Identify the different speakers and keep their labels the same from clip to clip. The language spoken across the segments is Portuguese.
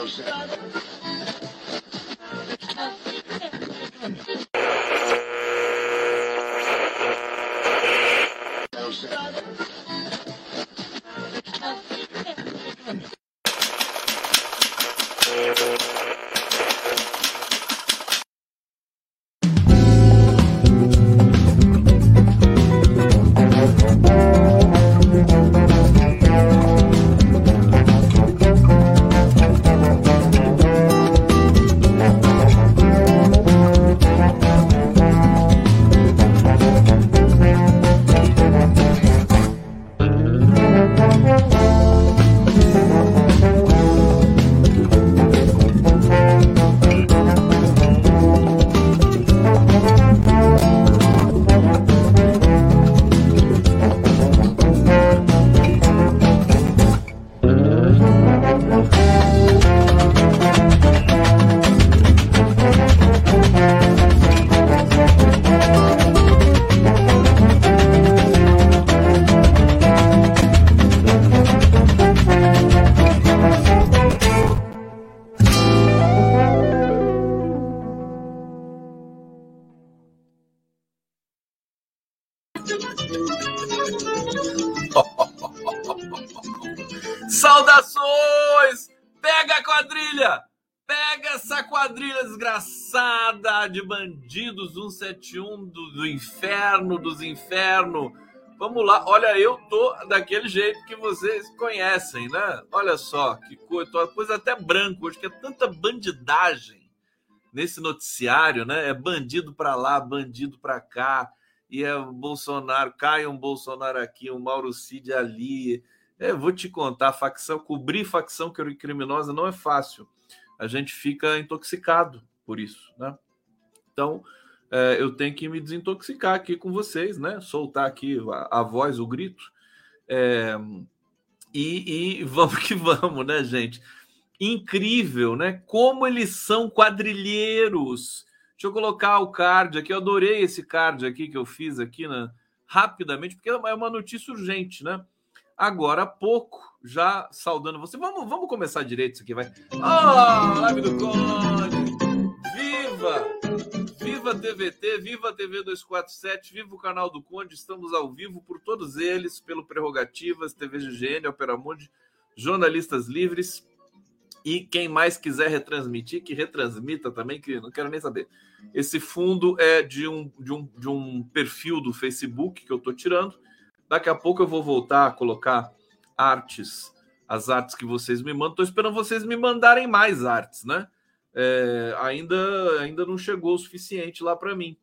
Speaker 1: Joseph. Inferno. Vamos lá, olha, eu tô daquele jeito que vocês conhecem, né? Olha só, que coisa, coisa até branco hoje, que é tanta bandidagem nesse noticiário, né? É bandido para lá, bandido para cá, e é Bolsonaro, cai um Bolsonaro aqui, um Mauro Cid ali. É, vou te contar, facção, cobrir facção criminosa não é fácil. A gente fica intoxicado por isso, né? Então, é, eu tenho que me desintoxicar aqui com vocês, né? Soltar aqui a, a voz, o grito. É, e, e vamos que vamos, né, gente? Incrível, né? Como eles são quadrilheiros. Deixa eu colocar o card aqui. Eu adorei esse card aqui que eu fiz aqui, né? Rapidamente, porque é uma notícia urgente, né? Agora há pouco, já saudando você. Vamos, vamos começar direito isso aqui, vai. Oh, live do Conde! Viva! Viva TVT, viva TV 247, viva o canal do Conde. Estamos ao vivo por todos eles, pelo Prerrogativas, TV GGN, Opera Mundi, Jornalistas Livres e quem mais quiser retransmitir, que retransmita também, que não quero nem saber. Esse fundo é de um, de um, de um perfil do Facebook que eu estou tirando. Daqui a pouco eu vou voltar a colocar artes, as artes que vocês me mandam. Estou esperando vocês me mandarem mais artes, né? É, ainda, ainda não chegou o suficiente lá para mim.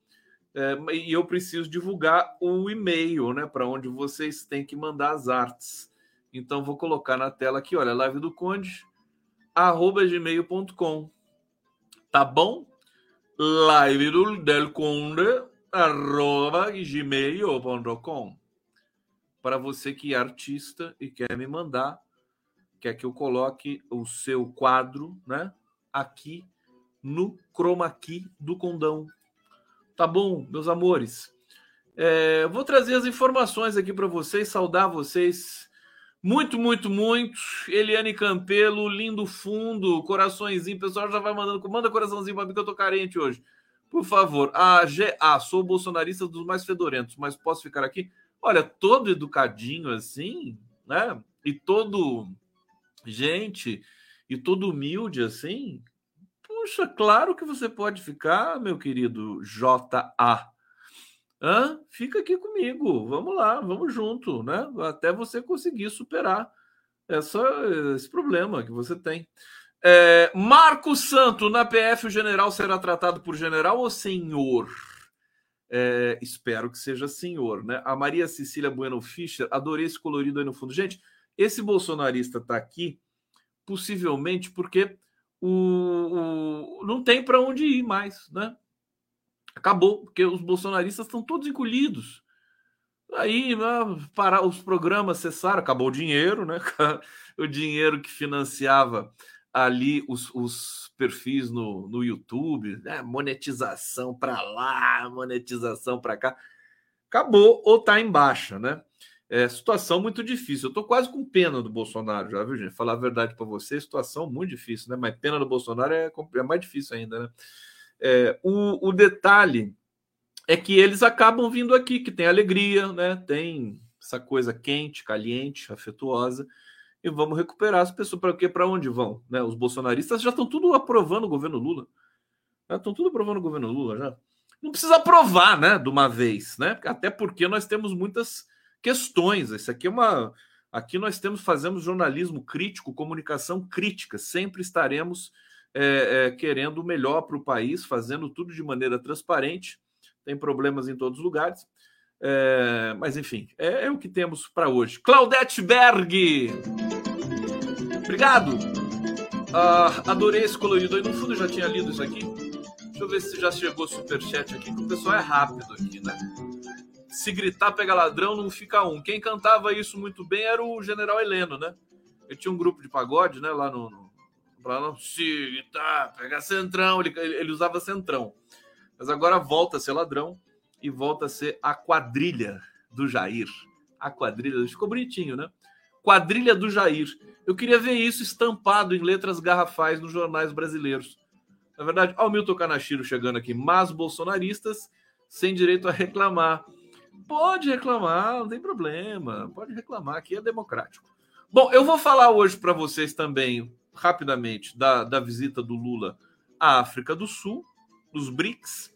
Speaker 1: É, e eu preciso divulgar o e-mail, né? Para onde vocês têm que mandar as artes. Então, vou colocar na tela aqui, olha, live do Conde arroba gmail.com. Tá bom? Live do Del Conde, arroba gmail.com. Para você que é artista e quer me mandar, quer que eu coloque o seu quadro, né? Aqui no chroma key do condão. Tá bom, meus amores? É, vou trazer as informações aqui para vocês, saudar vocês muito, muito, muito. Eliane Campelo, lindo fundo, coraçõezinho. O pessoal já vai mandando. Manda coraçãozinho para mim que eu tô carente hoje. Por favor. A GA, sou bolsonarista dos mais fedorentos, mas posso ficar aqui? Olha, todo educadinho assim, né? E todo. Gente, e todo humilde assim. Puxa, claro que você pode ficar, meu querido JA. Hã? Fica aqui comigo, vamos lá, vamos junto, né? Até você conseguir superar essa, esse problema que você tem. É, Marco Santo, na PF, o general será tratado por general ou senhor? É, espero que seja senhor, né? A Maria Cecília Bueno Fischer, adorei esse colorido aí no fundo. Gente, esse bolsonarista está aqui possivelmente porque o, o não tem para onde ir mais, né? Acabou, porque os bolsonaristas estão todos encolhidos. Aí né, para os programas cessaram, acabou o dinheiro, né? O dinheiro que financiava ali os, os perfis no, no YouTube, né? monetização para lá, monetização para cá. Acabou ou está em baixa, né? É situação muito difícil. Eu tô quase com pena do Bolsonaro, já viu, gente? Falar a verdade para você, situação muito difícil, né? Mas pena do Bolsonaro é, é mais difícil ainda, né? É, o, o detalhe é que eles acabam vindo aqui, que tem alegria, né? Tem essa coisa quente, caliente, afetuosa, e vamos recuperar as pessoas. Para quê? Para onde vão? Né? Os bolsonaristas já estão tudo aprovando o governo Lula. Estão tudo aprovando o governo Lula já. Não precisa aprovar, né? De uma vez, né? Até porque nós temos muitas questões. Isso aqui é uma. Aqui nós temos, fazemos jornalismo crítico, comunicação crítica. Sempre estaremos é, é, querendo o melhor para o país, fazendo tudo de maneira transparente. Tem problemas em todos os lugares. É, mas enfim, é, é, o que temos para hoje. Claudete Berg! Obrigado! Ah, adorei esse colorido aí. No fundo eu já tinha lido isso aqui. Deixa eu ver se já chegou superchat aqui, que o pessoal é rápido aqui, né? Se gritar pega ladrão, não fica um. Quem cantava isso muito bem era o General Heleno, né? Ele tinha um grupo de pagode, né? Lá no. no lá se gritar, pega centrão. Ele, ele usava centrão. Mas agora volta a ser ladrão e volta a ser a quadrilha do Jair. A quadrilha. Ficou bonitinho, né? Quadrilha do Jair. Eu queria ver isso estampado em letras garrafais nos jornais brasileiros. Na verdade, ó, o Milton Kanashiro chegando aqui, mas bolsonaristas sem direito a reclamar. Pode reclamar, não tem problema. Pode reclamar, aqui é democrático. Bom, eu vou falar hoje para vocês também, rapidamente, da, da visita do Lula à África do Sul, dos BRICS,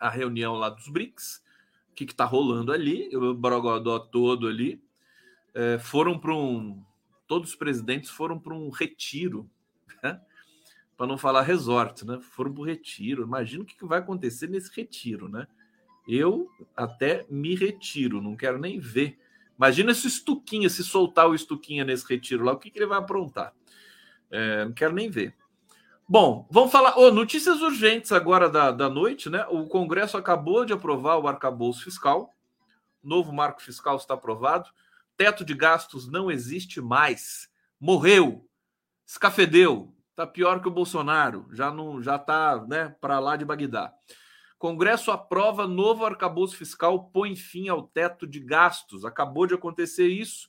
Speaker 1: a reunião lá dos BRICS, o que está rolando ali, o Borogodó todo ali. É, foram para um. Todos os presidentes foram para um retiro, né? para não falar resort, né? Foram para o retiro. Imagina o que, que vai acontecer nesse retiro, né? Eu até me retiro, não quero nem ver. Imagina se o Estuquinha, se soltar o Estuquinha nesse retiro lá, o que, que ele vai aprontar? É, não quero nem ver. Bom, vamos falar. Oh, notícias urgentes agora da, da noite, né? O Congresso acabou de aprovar o arcabouço fiscal. Novo marco fiscal está aprovado. Teto de gastos não existe mais. Morreu. Escafedeu. Está pior que o Bolsonaro. Já não já tá, né, para lá de Bagdá. Congresso aprova novo arcabouço fiscal, põe fim ao teto de gastos. Acabou de acontecer isso.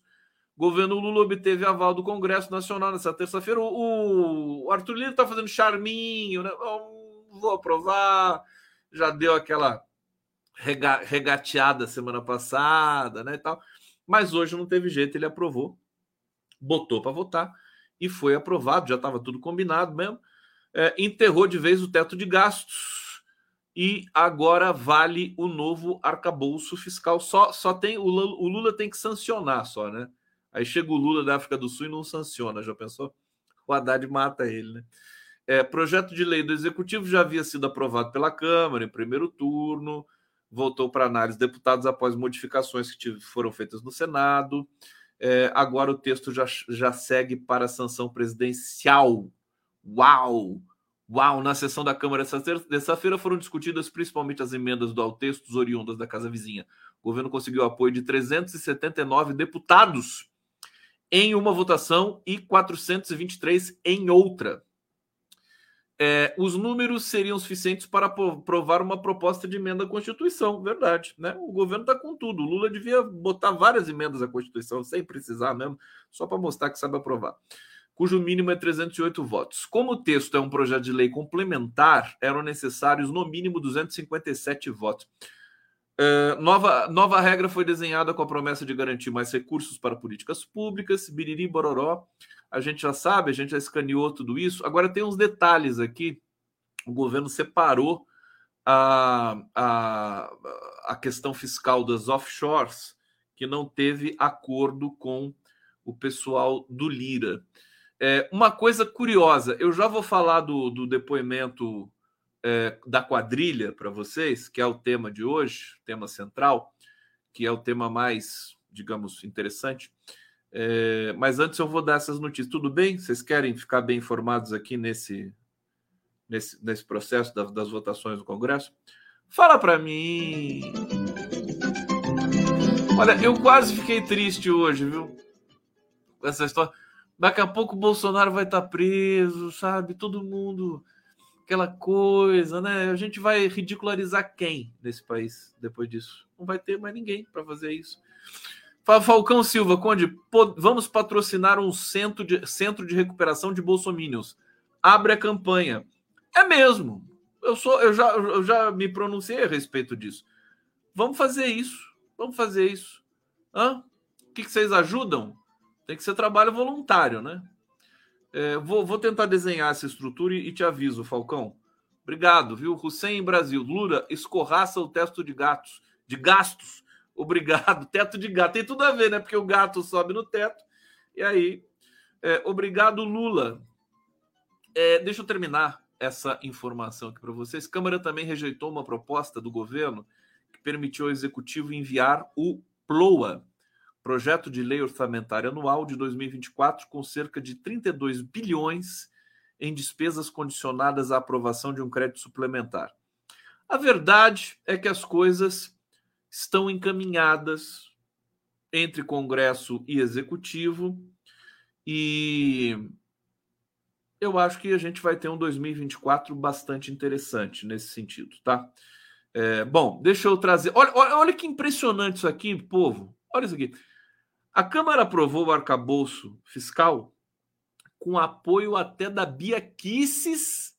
Speaker 1: governo Lula obteve aval do Congresso Nacional nessa terça-feira. O, Arthur Lira está fazendo charminho, né? Vou aprovar. Já deu aquela rega, regateada semana passada, né? E tal. Mas hoje não teve jeito, ele aprovou, botou para votar e foi aprovado. Já estava tudo combinado mesmo. É, enterrou de vez o teto de gastos e agora vale o novo arcabouço fiscal. Só, só tem o Lula, o Lula tem que sancionar só, né? Aí chega o Lula da África do Sul e não sanciona, já pensou? O Haddad mata ele, né? É, projeto de lei do Executivo já havia sido aprovado pela Câmara em primeiro turno, voltou para análise deputados após modificações que foram feitas no Senado. É, agora o texto já, já segue para sanção presidencial. Uau! Uau, na sessão da Câmara dessa feira foram discutidas principalmente as emendas do Altextos oriundas da Casa Vizinha. O governo conseguiu apoio de 379 deputados em uma votação e 423 em outra. É, os números seriam suficientes para aprovar uma proposta de emenda à Constituição, verdade. Né? O governo está com tudo. O Lula devia botar várias emendas à Constituição, sem precisar mesmo, só para mostrar que sabe aprovar cujo mínimo é 308 votos. Como o texto é um projeto de lei complementar, eram necessários no mínimo 257 votos. Uh, nova, nova regra foi desenhada com a promessa de garantir mais recursos para políticas públicas. Biriri Bororó, a gente já sabe, a gente já escaneou tudo isso. Agora tem uns detalhes aqui. O governo separou a, a, a questão fiscal das offshores, que não teve acordo com o pessoal do Lira. É, uma coisa curiosa, eu já vou falar do, do depoimento é, da quadrilha para vocês, que é o tema de hoje, tema central, que é o tema mais, digamos, interessante. É, mas antes eu vou dar essas notícias. Tudo bem? Vocês querem ficar bem informados aqui nesse, nesse, nesse processo das, das votações do Congresso? Fala para mim. Olha, eu quase fiquei triste hoje, viu? Essa história. Daqui a pouco o Bolsonaro vai estar tá preso, sabe? Todo mundo. Aquela coisa, né? A gente vai ridicularizar quem nesse país depois disso? Não vai ter mais ninguém para fazer isso. Falcão Silva, Conde, vamos patrocinar um centro de, centro de recuperação de bolsominions. Abre a campanha. É mesmo. Eu, sou, eu, já, eu já me pronunciei a respeito disso. Vamos fazer isso. Vamos fazer isso. Hã? O que, que vocês ajudam? Tem que ser trabalho voluntário, né? É, vou, vou tentar desenhar essa estrutura e, e te aviso, Falcão. Obrigado, viu? Hussein Brasil. Lula, escorraça o teto de gatos, de gastos. Obrigado. Teto de gato. Tem tudo a ver, né? Porque o gato sobe no teto. E aí, é, obrigado, Lula. É, deixa eu terminar essa informação aqui para vocês. Câmara também rejeitou uma proposta do governo que permitiu ao executivo enviar o PLOA, projeto de lei orçamentária anual de 2024, com cerca de 32 bilhões em despesas condicionadas à aprovação de um crédito suplementar. A verdade é que as coisas estão encaminhadas entre Congresso e Executivo e eu acho que a gente vai ter um 2024 bastante interessante nesse sentido, tá? É, bom, deixa eu trazer. Olha, olha, olha que impressionante isso aqui, povo. Olha isso aqui. A Câmara aprovou o arcabouço fiscal com apoio até da Bia Kisses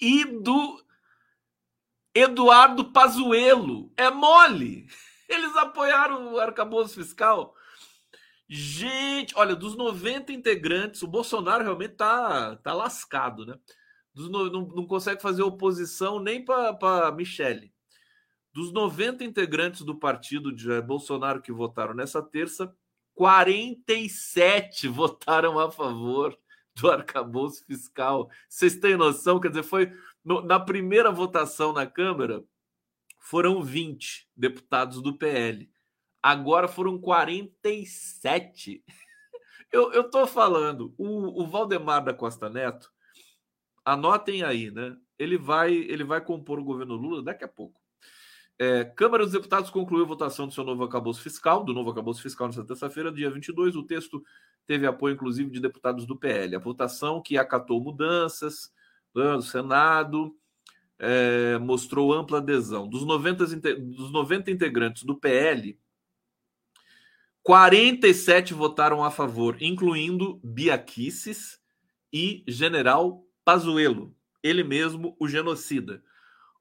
Speaker 1: e do Eduardo Pazuello. É mole. Eles apoiaram o arcabouço fiscal. Gente, olha, dos 90 integrantes, o Bolsonaro realmente tá, tá lascado, né? Dos, não, não consegue fazer oposição nem para Michele. Dos 90 integrantes do partido de Jair Bolsonaro que votaram nessa terça, 47 votaram a favor do arcabouço fiscal. Vocês têm noção? Quer dizer, foi no, na primeira votação na Câmara, foram 20 deputados do PL. Agora foram 47. Eu, eu falando, o, o Valdemar da Costa Neto, anotem aí, né? Ele vai, ele vai compor o governo Lula daqui a pouco. É, Câmara dos Deputados concluiu a votação do seu novo acabouço fiscal, do novo acabouço fiscal nesta terça-feira, dia 22. O texto teve apoio, inclusive, de deputados do PL. A votação que acatou mudanças né, do Senado é, mostrou ampla adesão. Dos 90, dos 90 integrantes do PL, 47 votaram a favor, incluindo Biaquices e General Pazuello, ele mesmo o genocida.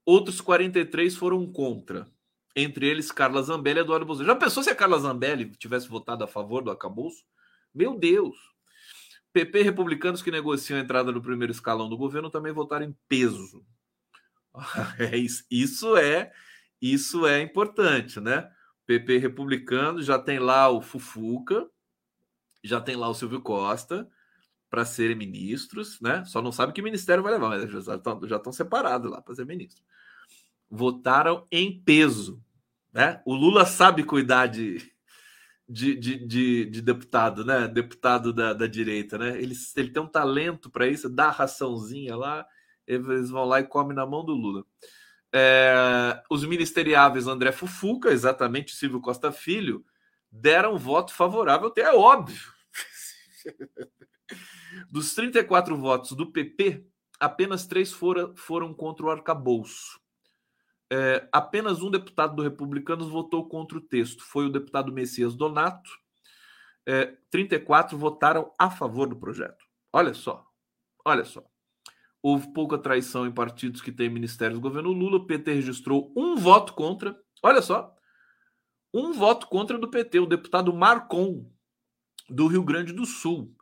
Speaker 1: Outros 43 foram contra. Entre eles, Carla Zambelli e Eduardo Bolsonaro. Já pensou se a Carla Zambelli tivesse votado a favor do acabouço? Meu Deus! PP republicanos que negociam a entrada no primeiro escalão do governo também votaram em peso. É isso é isso é importante, né? PP republicano já tem lá o Fufuca, já tem lá o Silvio Costa para serem ministros, né? Só não sabe que ministério vai levar, mas já estão, já estão separados lá para ser ministro votaram em peso. Né? O Lula sabe cuidar de, de, de, de, de deputado, né? Deputado da, da direita, né? Ele, ele tem um talento para isso, dá raçãozinha lá, eles vão lá e comem na mão do Lula. É, os ministeriáveis André Fufuca, exatamente Silvio Costa Filho, deram voto favorável, até é óbvio. Dos 34 votos do PP, apenas três foram, foram contra o arcabouço é, apenas um deputado do Republicanos votou contra o texto. Foi o deputado Messias Donato. É, 34 votaram a favor do projeto. Olha só, olha só. Houve pouca traição em partidos que têm ministérios do governo Lula. O PT registrou um voto contra. Olha só, um voto contra do PT, o deputado Marcon, do Rio Grande do Sul,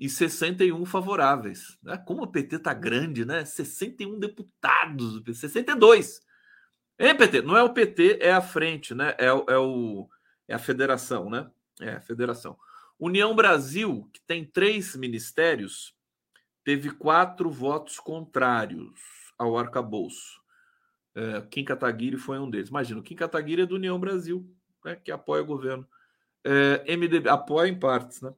Speaker 1: e 61 favoráveis. Né? Como o PT está grande, né? 61 deputados, 62 Hein, PT? Não é o PT, é a frente, né? É, é, o, é a federação, né? É a federação. União Brasil, que tem três ministérios, teve quatro votos contrários ao arcabouço. É, Kim Kataguiri foi um deles. Imagina, Kim Kataguiri é do União Brasil, né, que apoia o governo. É, MDB apoia em partes, né?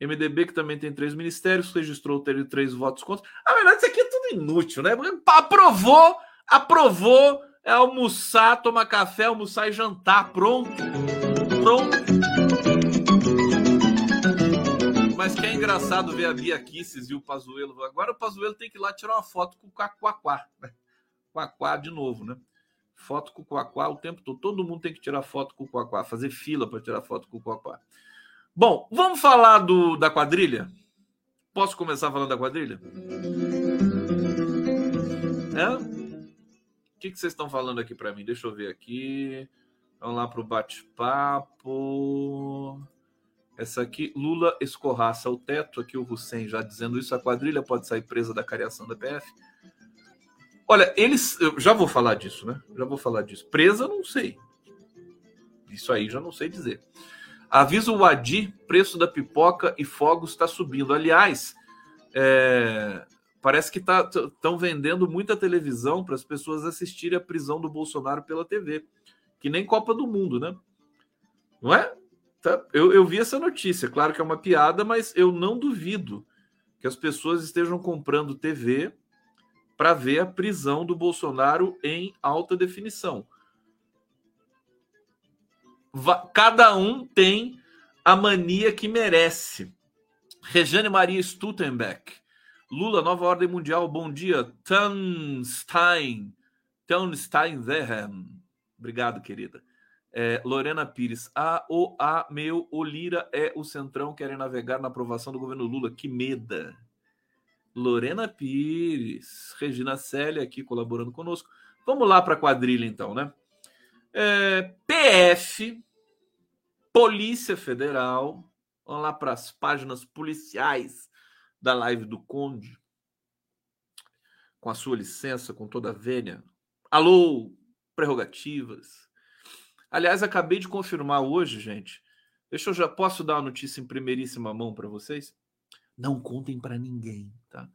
Speaker 1: MDB, que também tem três ministérios, registrou ter três votos contra. A verdade, isso aqui é tudo inútil, né? Aprovou, aprovou é almoçar, tomar café, almoçar e jantar. Pronto. Pronto. Mas que é engraçado ver a Bia Kisses e o Pazuelo. Agora o Pazuelo tem que ir lá tirar uma foto com o Quaquá. Né? Quaquá de novo, né? Foto com o Quaquá o tempo todo. Todo mundo tem que tirar foto com o Quaquá, fazer fila para tirar foto com o Quaquá. Bom, vamos falar do, da quadrilha? Posso começar falando da quadrilha? É? O que, que vocês estão falando aqui para mim? Deixa eu ver aqui. Vamos lá para o bate-papo. Essa aqui, Lula escorraça o teto. Aqui o Hussein já dizendo isso. A quadrilha pode sair presa da cariação da PF. Olha, eles. Eu já vou falar disso, né? Já vou falar disso. Presa, não sei. Isso aí já não sei dizer. Avisa o Adi, preço da pipoca e fogos está subindo. Aliás, é, parece que estão tá, vendendo muita televisão para as pessoas assistirem a prisão do Bolsonaro pela TV. Que nem Copa do Mundo, né? Não é? Tá, eu, eu vi essa notícia. Claro que é uma piada, mas eu não duvido que as pessoas estejam comprando TV para ver a prisão do Bolsonaro em alta definição. Cada um tem a mania que merece. Regiane Maria Stuttenbeck. Lula, nova ordem mundial. Bom dia. Tunstein. Tunstein Obrigado, querida. É, Lorena Pires. A, o, a, meu, o Lira é o Centrão querem navegar na aprovação do governo Lula. Que meda. Lorena Pires, Regina Célia aqui colaborando conosco. Vamos lá para a quadrilha, então, né? É, PF, Polícia Federal, vamos lá para as páginas policiais da live do Conde. Com a sua licença, com toda a vênia. Alô, prerrogativas. Aliás, acabei de confirmar hoje, gente. Deixa eu já posso dar a notícia em primeiríssima mão para vocês? Não contem para ninguém, tá?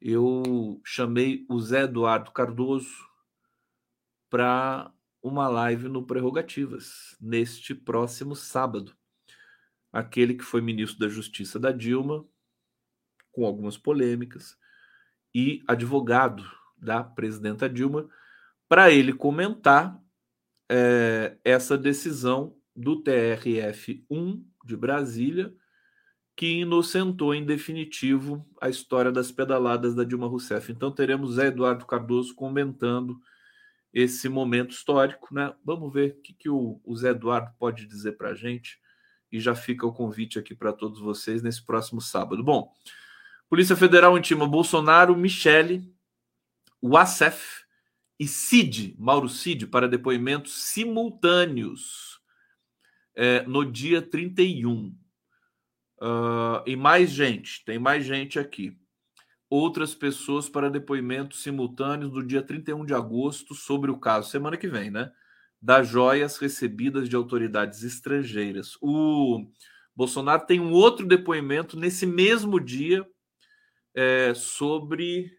Speaker 1: Eu chamei o Zé Eduardo Cardoso para uma live no Prerrogativas neste próximo sábado. Aquele que foi ministro da Justiça da Dilma, com algumas polêmicas, e advogado da presidenta Dilma, para ele comentar é, essa decisão do TRF1 de Brasília que inocentou em definitivo a história das pedaladas da Dilma Rousseff. Então teremos Zé Eduardo Cardoso comentando esse momento histórico, né? Vamos ver o que, que o, o Zé Eduardo pode dizer para a gente e já fica o convite aqui para todos vocês nesse próximo sábado. Bom, Polícia Federal intima Bolsonaro, Michele, Wassef e Cid, Mauro Cid, para depoimentos simultâneos é, no dia 31. Uh, e mais gente, tem mais gente aqui. Outras pessoas para depoimentos simultâneos do dia 31 de agosto sobre o caso, semana que vem, né? Das joias recebidas de autoridades estrangeiras. O Bolsonaro tem um outro depoimento nesse mesmo dia é, sobre.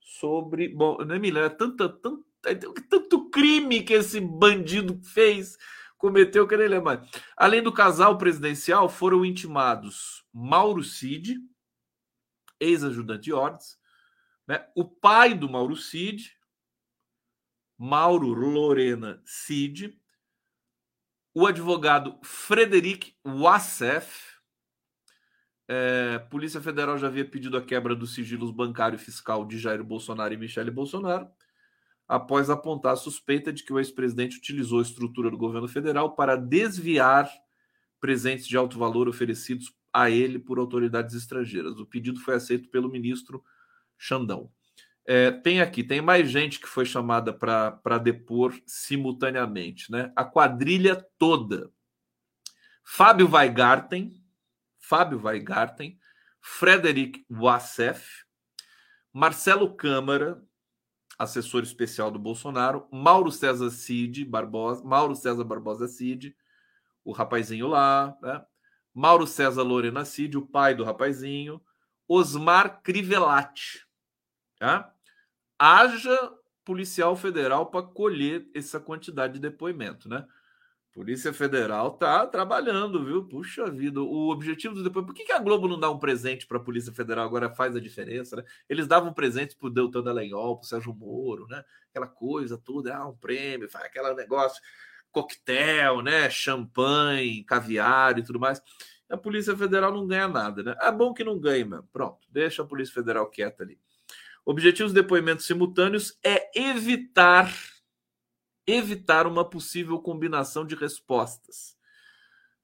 Speaker 1: Sobre. Bom, não é Milena, é tanta, tanto, é tanto crime que esse bandido fez cometeu, que nem lembrar. Além do casal presidencial, foram intimados Mauro Cid, ex-ajudante de ordens, né? o pai do Mauro Cid, Mauro Lorena Cid, o advogado Frederic Wassef. É, Polícia Federal já havia pedido a quebra dos sigilos bancário e fiscal de Jair Bolsonaro e Michele Bolsonaro após apontar a suspeita de que o ex-presidente utilizou a estrutura do governo federal para desviar presentes de alto valor oferecidos a ele por autoridades estrangeiras. O pedido foi aceito pelo ministro Xandão. É, tem aqui, tem mais gente que foi chamada para depor simultaneamente, né? A quadrilha toda. Fábio Weigarten, Fábio Weigarten, Frederic Wassef, Marcelo Câmara, assessor especial do Bolsonaro, Mauro César Cid Barbosa, Mauro César Barbosa Cid, o rapazinho lá, né? Mauro César Lorena Cid, o pai do rapazinho, Osmar Crivellati, tá? Haja policial federal para colher essa quantidade de depoimento, né? Polícia Federal tá trabalhando, viu? Puxa vida, o objetivo do depois. Por que, a Globo não dá um presente para a Polícia Federal agora faz a diferença, né? Eles davam presentes para o Deltan Dallagnol, para o Sérgio Moro, né? Aquela coisa toda, ah, um prêmio, faz aquele negócio, coquetel, né? Champanhe, caviar e tudo mais. A Polícia Federal não ganha nada, né? É bom que não ganhe mesmo. Pronto, deixa a Polícia Federal quieta ali. Objetivos de depoimentos simultâneos é evitar evitar uma possível combinação de respostas.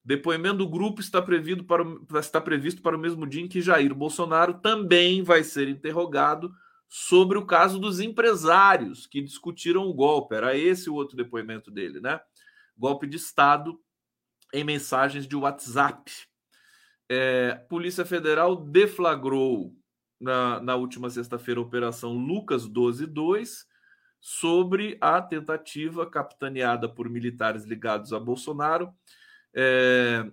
Speaker 1: Depoimento do grupo está previsto, para o, está previsto para o mesmo dia em que Jair Bolsonaro também vai ser interrogado sobre o caso dos empresários que discutiram o golpe. Era esse o outro depoimento dele, né? Golpe de Estado em mensagens de WhatsApp. É, Polícia Federal deflagrou na, na última sexta-feira a Operação Lucas 122 sobre a tentativa capitaneada por militares ligados a Bolsonaro é,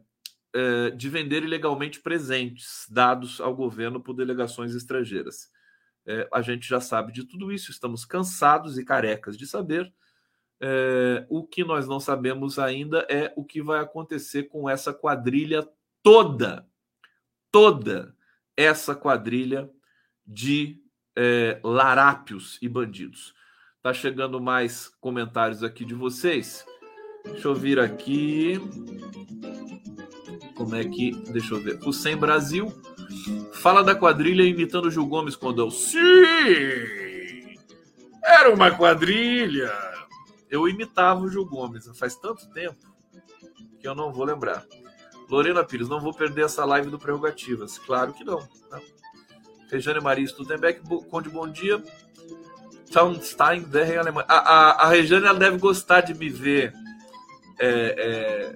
Speaker 1: é, de vender ilegalmente presentes dados ao governo por delegações estrangeiras. É, a gente já sabe de tudo isso, estamos cansados e carecas de saber. O que nós não sabemos ainda é o que vai acontecer com essa quadrilha toda, toda essa quadrilha de larápios e bandidos. Tá chegando mais comentários aqui de vocês. Deixa eu vir aqui. Como é que. Deixa eu ver. O Sem Brasil fala da quadrilha imitando o Gil Gomes quando eu. Sim! Era uma quadrilha! Eu imitava o Gil Gomes faz tanto tempo que eu não vou lembrar. Lorena Pires, não vou perder essa live do Prerrogativas. Claro que não. Tá? Rejane Maria Stutenbeck, Conde, bom dia. Traunstein, Werren, Alemanha. A, a, a ela deve gostar de me ver é, é,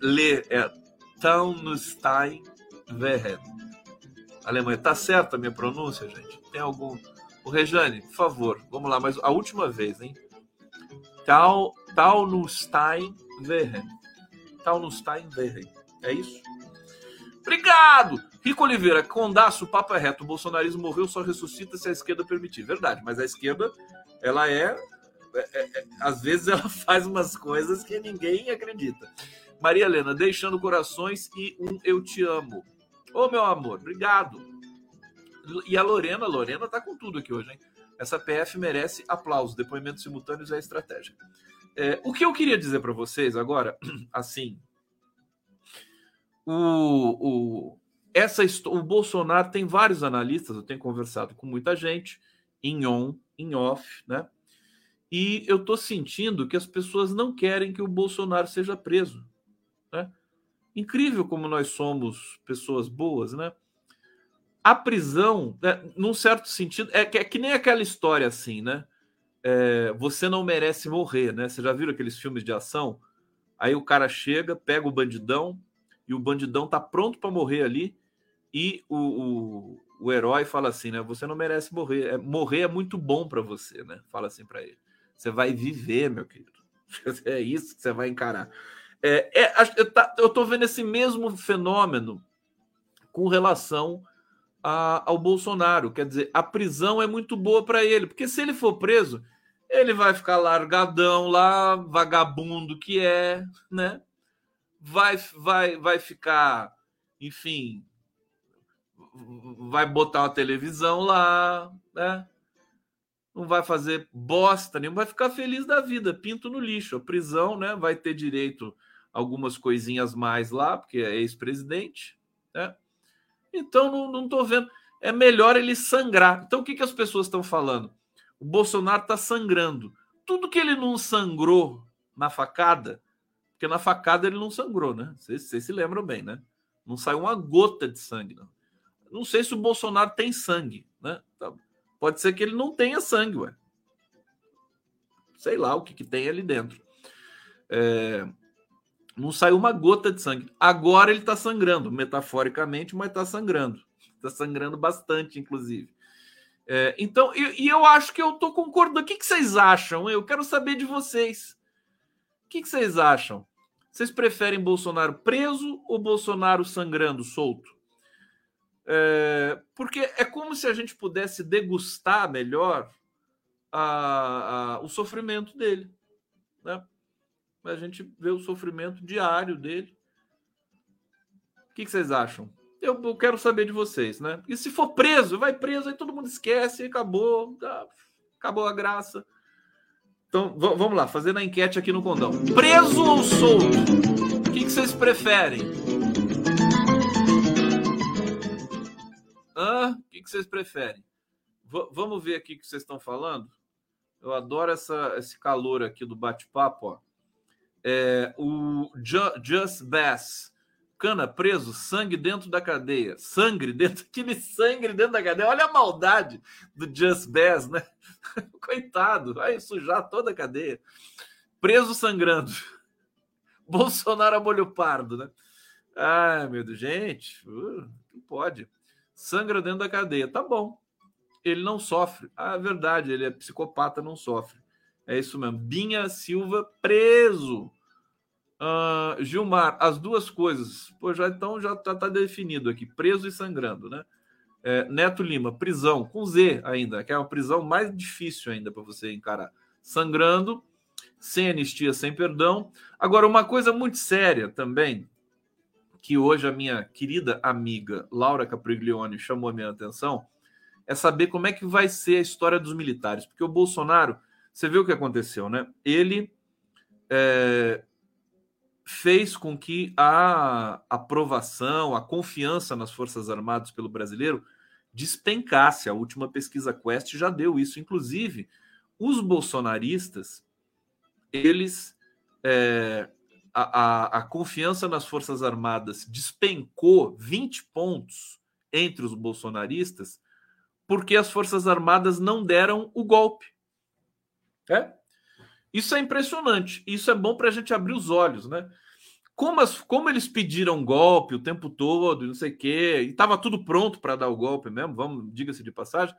Speaker 1: ler. É, Traunstein, Werren, Alemanha. Tá certa a minha pronúncia, gente? Tem algum. O Rejane, por favor, vamos lá, mas a última vez, hein? Taunstein, Werren. Taunstein, Werren. É isso? Obrigado! Rico Oliveira, Condaço, papo é reto. O bolsonarismo morreu, só ressuscita se a esquerda permitir. Verdade, mas a esquerda, ela é, é, é, é às vezes ela faz umas coisas que ninguém acredita. Maria Helena, deixando corações e um eu te amo. Ô, meu amor, obrigado. E a Lorena, Lorena tá com tudo aqui hoje, hein? Essa PF merece aplausos. Depoimentos simultâneos é estratégia. É, o que eu queria dizer para vocês agora, assim, o, o, essa, o Bolsonaro tem vários analistas, eu tenho conversado com muita gente, em on, em off, né? E eu estou sentindo que as pessoas não querem que o Bolsonaro seja preso. Né? Incrível como nós somos pessoas boas, né? A prisão, né, num certo sentido, é que, é que nem aquela história assim, né? É, você não merece morrer, né? Você já viram aqueles filmes de ação? Aí o cara chega, pega o bandidão, e o bandidão tá pronto para morrer ali e o, o, o, herói fala assim, né? Você não merece morrer. É, morrer é muito bom para você, né? Fala assim para ele. Você vai viver, meu querido. É isso que você vai encarar. É, é, eu, tá, tô vendo esse mesmo fenômeno com relação a, ao Bolsonaro. Quer dizer, a prisão é muito boa para ele, porque se ele for preso, ele vai ficar largadão lá, vagabundo que é, né? vai, vai, vai ficar, enfim, vai botar uma televisão lá, né? Não vai fazer bosta nenhuma, vai ficar feliz da vida, pinto no lixo. A prisão, né? Vai ter direito a algumas coisinhas mais lá, porque é ex-presidente, né? Então, não, não tô vendo. É melhor ele sangrar. Então, o que, que as pessoas estão falando? O Bolsonaro está sangrando. Tudo que ele não sangrou na facada, porque na facada ele não sangrou, né? Vocês, vocês se lembram bem, né? Não saiu uma gota de sangue, não. Não sei se o Bolsonaro tem sangue, né? Tá, pode ser que ele não tenha sangue, ué. Sei lá o que, que tem ali dentro. É... Não saiu uma gota de sangue. Agora ele está sangrando, metaforicamente, mas está sangrando. Está sangrando bastante, inclusive. É, então, e, e, eu acho que eu estou concordando. O que, que vocês acham? Eu quero saber de vocês. O que, que vocês acham? Vocês preferem Bolsonaro preso ou Bolsonaro sangrando, solto? É, porque é como se a gente pudesse degustar melhor a, a, o sofrimento dele. Né? A gente vê o sofrimento diário dele. O que, que vocês acham? Eu, eu, quero saber de vocês, né? E se for preso, vai preso, aí todo mundo esquece, acabou, tá, acabou a graça. Então, vamos lá, fazendo a enquete aqui no condão. Preso ou solto? O que, que vocês preferem? Que, que vocês preferem? V vamos ver aqui o que vocês estão falando. Eu adoro essa, esse calor aqui do bate-papo. É, o Just Bass. Cana preso, sangue dentro da cadeia. Sangue dentro, aquele sangue dentro da cadeia. Olha a maldade do Just Bass, né? Coitado, vai sujar toda a cadeia. Preso sangrando. Bolsonaro a molho pardo, né? Ai, meu Deus, gente, uh, não pode. Sangra dentro da cadeia. Tá bom. Ele não sofre. Ah, é verdade, ele é psicopata, não sofre. É isso mesmo. Binha Silva preso. Uh, Gilmar, as duas coisas. Pô, já então já tá, tá definido aqui, preso e sangrando, né? É, Neto Lima, prisão, com Z ainda, que é uma prisão mais difícil ainda para você encarar. Sangrando, sem anistia, sem perdão. Agora, uma coisa muito séria também, que hoje a minha querida amiga Laura Capriglione chamou a minha atenção, é saber como é que vai ser a história dos militares. Porque o Bolsonaro, você viu o que aconteceu, né? Ele é, fez com que a aprovação, a confiança nas Forças Armadas pelo brasileiro despencasse. A última pesquisa Quest já deu isso. Inclusive, os bolsonaristas, eles. É, a, a, a confiança nas Forças Armadas despencou 20 pontos entre os bolsonaristas porque as Forças Armadas não deram o golpe. É? Isso é impressionante. Isso é bom para a gente abrir os olhos, né? Como, as, como eles pediram golpe o tempo todo, não sei o quê, e estava tudo pronto para dar o golpe mesmo, vamos, diga-se de passagem.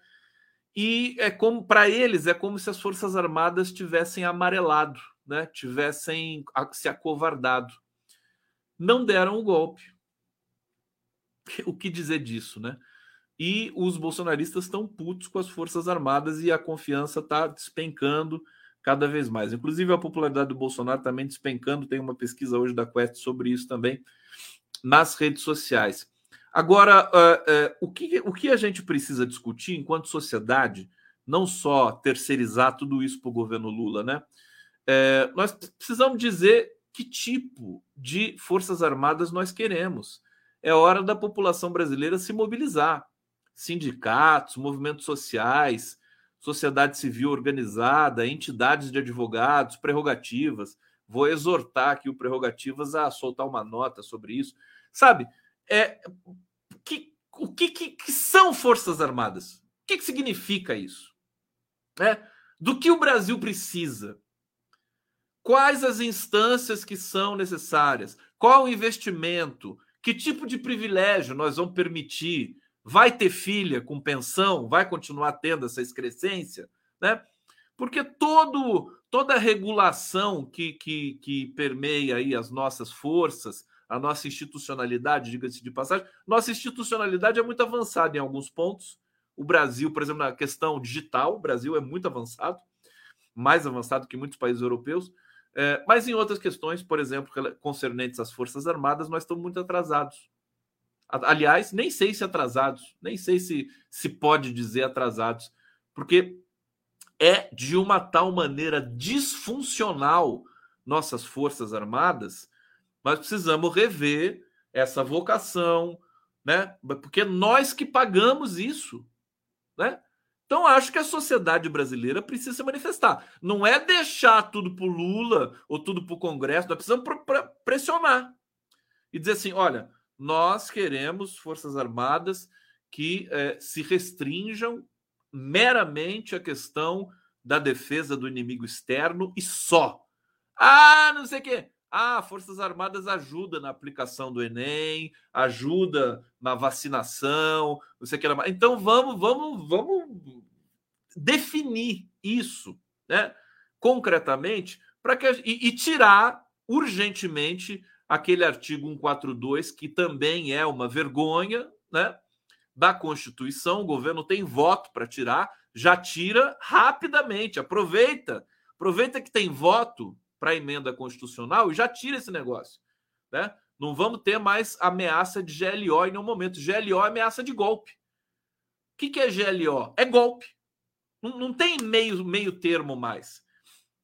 Speaker 1: E é como para eles é como se as Forças Armadas tivessem amarelado, né? Tivessem se acovardado. Não deram o golpe. O que dizer disso, né? E os bolsonaristas estão putos com as Forças Armadas e a confiança está despencando cada vez mais. Inclusive, a popularidade do Bolsonaro também despencando. Tem uma pesquisa hoje da Quest sobre isso também nas redes sociais. Agora, uh, uh, o, que, o que a gente precisa discutir enquanto sociedade, não só terceirizar tudo isso para o governo Lula, né? Uh, nós precisamos dizer que tipo de forças armadas nós queremos. É hora da população brasileira se mobilizar sindicatos, movimentos sociais, sociedade civil organizada, entidades de advogados, prerrogativas. Vou exortar aqui o prerrogativas a soltar uma nota sobre isso. Sabe, é, que, o que, que, que são Forças Armadas? O que, que significa isso? É, do que o Brasil precisa? Quais as instâncias que são necessárias? Qual o investimento? Que tipo de privilégio nós vamos permitir? vai ter filha com pensão, vai continuar tendo essa excrescência, né? Porque todo, toda regulação que, que, que permeia aí as nossas forças, a nossa institucionalidade, diga-se de passagem, nossa institucionalidade é muito avançada em alguns pontos. O Brasil, por exemplo, na questão digital, o Brasil é muito avançado, mais avançado que muitos países europeus. É, mas em outras questões, por exemplo, concernentes às Forças Armadas, nós estamos muito atrasados. Aliás, nem sei se atrasados, nem sei se se pode dizer atrasados, porque é de uma tal maneira disfuncional nossas forças armadas, mas precisamos rever essa vocação, né? Porque nós que pagamos isso, né? Então acho que a sociedade brasileira precisa se manifestar. Não é deixar tudo para o Lula ou tudo para o Congresso, nós precisamos pressionar e dizer assim, olha, nós queremos Forças Armadas que eh, se restringam meramente à questão da defesa do inimigo externo e só. Ah, não sei o quê. Ah, Forças Armadas ajuda na aplicação do Enem, ajuda na vacinação, não sei o que. Então vamos, vamos, vamos definir isso, né? Concretamente, para que e, e tirar urgentemente aquele artigo 142, que também é uma vergonha né, da Constituição. O governo tem voto para tirar, já tira rapidamente. Aproveita, aproveita que tem voto para emenda constitucional e já tira esse negócio. Né? Não vamos ter mais ameaça de GLO em nenhum momento. GLO é ameaça de golpe. O que, que é GLO? É golpe. Não, não tem meio, meio termo mais.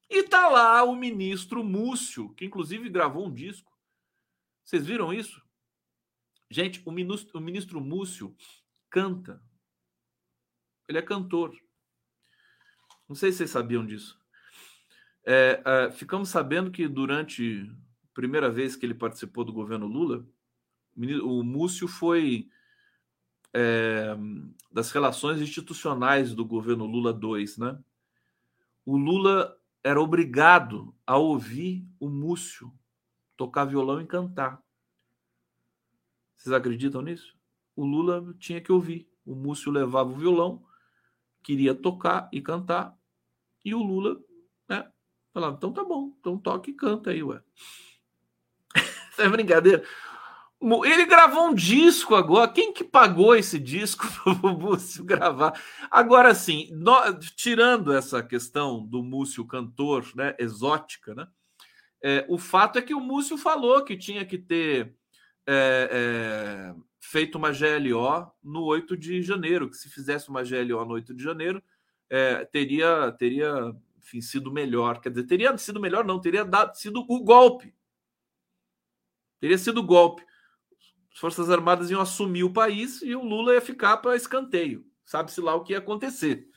Speaker 1: E tá lá o ministro Múcio, que inclusive gravou um disco vocês viram isso? Gente, o ministro, o ministro Múcio canta. Ele é cantor. Não sei se vocês sabiam disso. É, é, ficamos sabendo que durante a primeira vez que ele participou do governo Lula, o Múcio foi é, das relações institucionais do governo Lula 2, né? O Lula era obrigado a ouvir o Múcio tocar violão e cantar. Vocês acreditam nisso? O Lula tinha que ouvir. O Múcio levava o violão, queria tocar e cantar, e o Lula, né, falava: então tá bom, então toque e canta aí, ué. É brincadeira. Ele gravou um disco agora. Quem que pagou esse disco para o Múcio gravar? Agora sim, tirando essa questão do Múcio cantor, né, exótica, né? É, o fato é que o Múcio falou que tinha que ter é, é, feito uma GLO no 8 de janeiro, que se fizesse uma GLO no 8 de janeiro, é, teria, teria enfim, sido melhor. Quer dizer, teria sido melhor, não, teria dado, sido o golpe. Teria sido o golpe. As Forças Armadas iam assumir o país e o Lula ia ficar para escanteio. Sabe-se lá o que ia acontecer.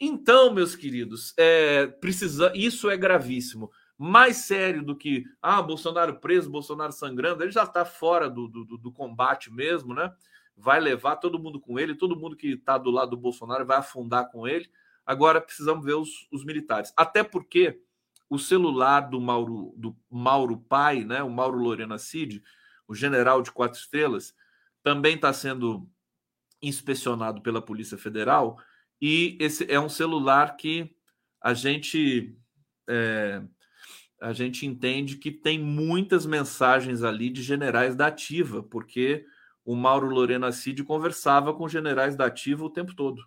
Speaker 1: Então, meus queridos, é, precisa, isso é gravíssimo. Mais sério do que ah, Bolsonaro preso, Bolsonaro sangrando, ele já está fora do, do, do, combate mesmo, né? Vai levar todo mundo com ele, todo mundo que está do lado do Bolsonaro vai afundar com ele. Agora precisamos ver os, os militares. Até porque o celular do Mauro, do Mauro Pai, né? O Mauro Lorena Cid, o general de quatro estrelas, também está sendo inspecionado pela Polícia Federal e esse é um celular que a gente é, a gente entende que tem muitas mensagens ali de generais da ativa, porque o Mauro Lorena Cid conversava com generais da ativa o tempo todo.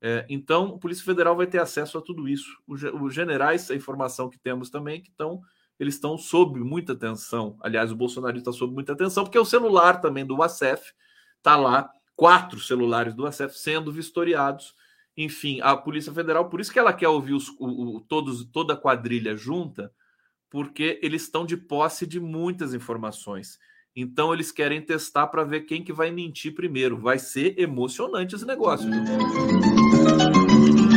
Speaker 1: É, então, a Polícia Federal vai ter acesso a tudo isso. Os generais, a informação que temos também, que estão eles estão sob muita tensão. Aliás, o Bolsonaro está sob muita tensão, porque o celular também do ACF está lá, quatro celulares do ACF sendo vistoriados. Enfim, a Polícia Federal, por isso que ela quer ouvir os, o, o, todos, toda a quadrilha junta, porque eles estão de posse de muitas informações. Então eles querem testar para ver quem que vai mentir primeiro. Vai ser emocionante esse negócio.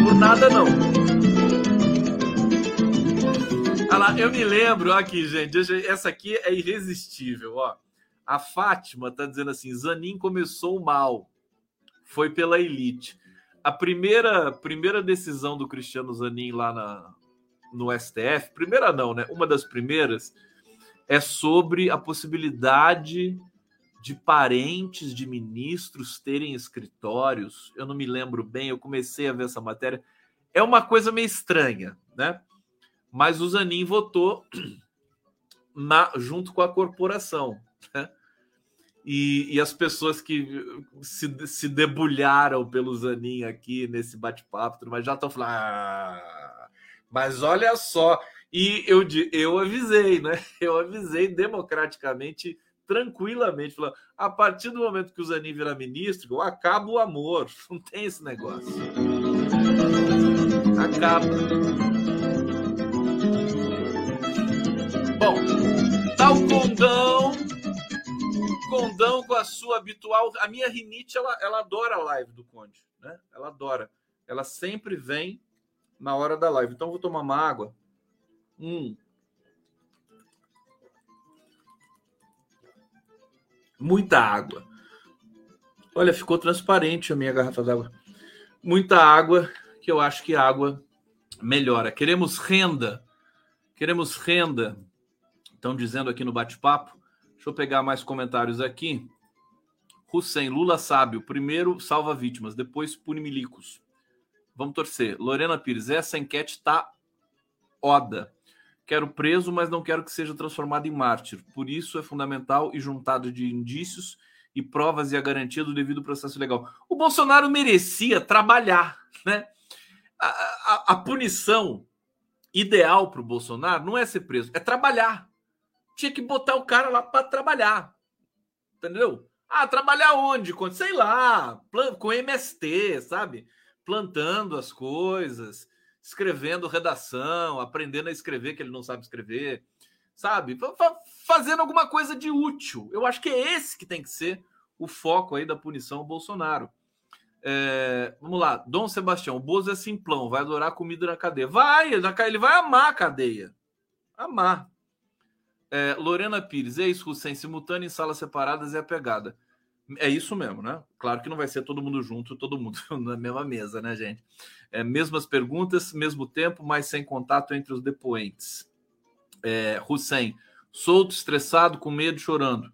Speaker 1: Por nada não. Lá, eu me lembro aqui, gente. Essa aqui é irresistível, ó. A Fátima tá dizendo assim: Zanin começou mal, foi pela elite. A primeira, primeira decisão do Cristiano Zanin lá na, no STF, primeira não, né? Uma das primeiras é sobre a possibilidade de parentes de ministros terem escritórios. Eu não me lembro bem, eu comecei a ver essa matéria. É uma coisa meio estranha, né? Mas o Zanin votou na, junto com a corporação. Né? E, e, as pessoas que se, se debulharam pelo Zanin aqui nesse bate-papo, mas já estão falando. Ah, mas olha só. E eu, eu avisei, né? Eu avisei democraticamente, tranquilamente, falando: a partir do momento que o Zanin virar ministro, acaba o amor. Não tem esse negócio. Acaba. Bom, tá o Condão. Condão com a sua habitual. A minha rinite, ela, ela adora a live do Conde, né? Ela adora. Ela sempre vem na hora da live. Então, vou tomar uma água. Hum. Muita água. Olha, ficou transparente a minha garrafa d'água. Muita água, que eu acho que água melhora. Queremos renda. Queremos renda. Estão dizendo aqui no bate-papo. Deixa eu pegar mais comentários aqui. Hussein, Lula sábio. Primeiro salva vítimas, depois pune milicos. Vamos torcer. Lorena Pires, essa enquete tá oda. Quero preso, mas não quero que seja transformado em mártir. Por isso é fundamental e juntado de indícios e provas e a garantia do devido processo legal. O Bolsonaro merecia trabalhar, né? A, a, a punição ideal para o Bolsonaro não é ser preso, é trabalhar tinha que botar o cara lá para trabalhar. Entendeu? Ah, trabalhar onde? Sei lá, com MST, sabe? Plantando as coisas, escrevendo redação, aprendendo a escrever que ele não sabe escrever, sabe? Fazendo alguma coisa de útil. Eu acho que é esse que tem que ser o foco aí da punição ao Bolsonaro. É, vamos lá, Dom Sebastião, o Bozo é simplão, vai adorar comida na cadeia. Vai, ele vai amar a cadeia. Amar. É, Lorena Pires, isso, Hussein, simultâneo em salas separadas é a pegada. É isso mesmo, né? Claro que não vai ser todo mundo junto, todo mundo na mesma mesa, né, gente? É, mesmas perguntas, mesmo tempo, mas sem contato entre os depoentes. É, Hussein, solto, estressado, com medo, chorando.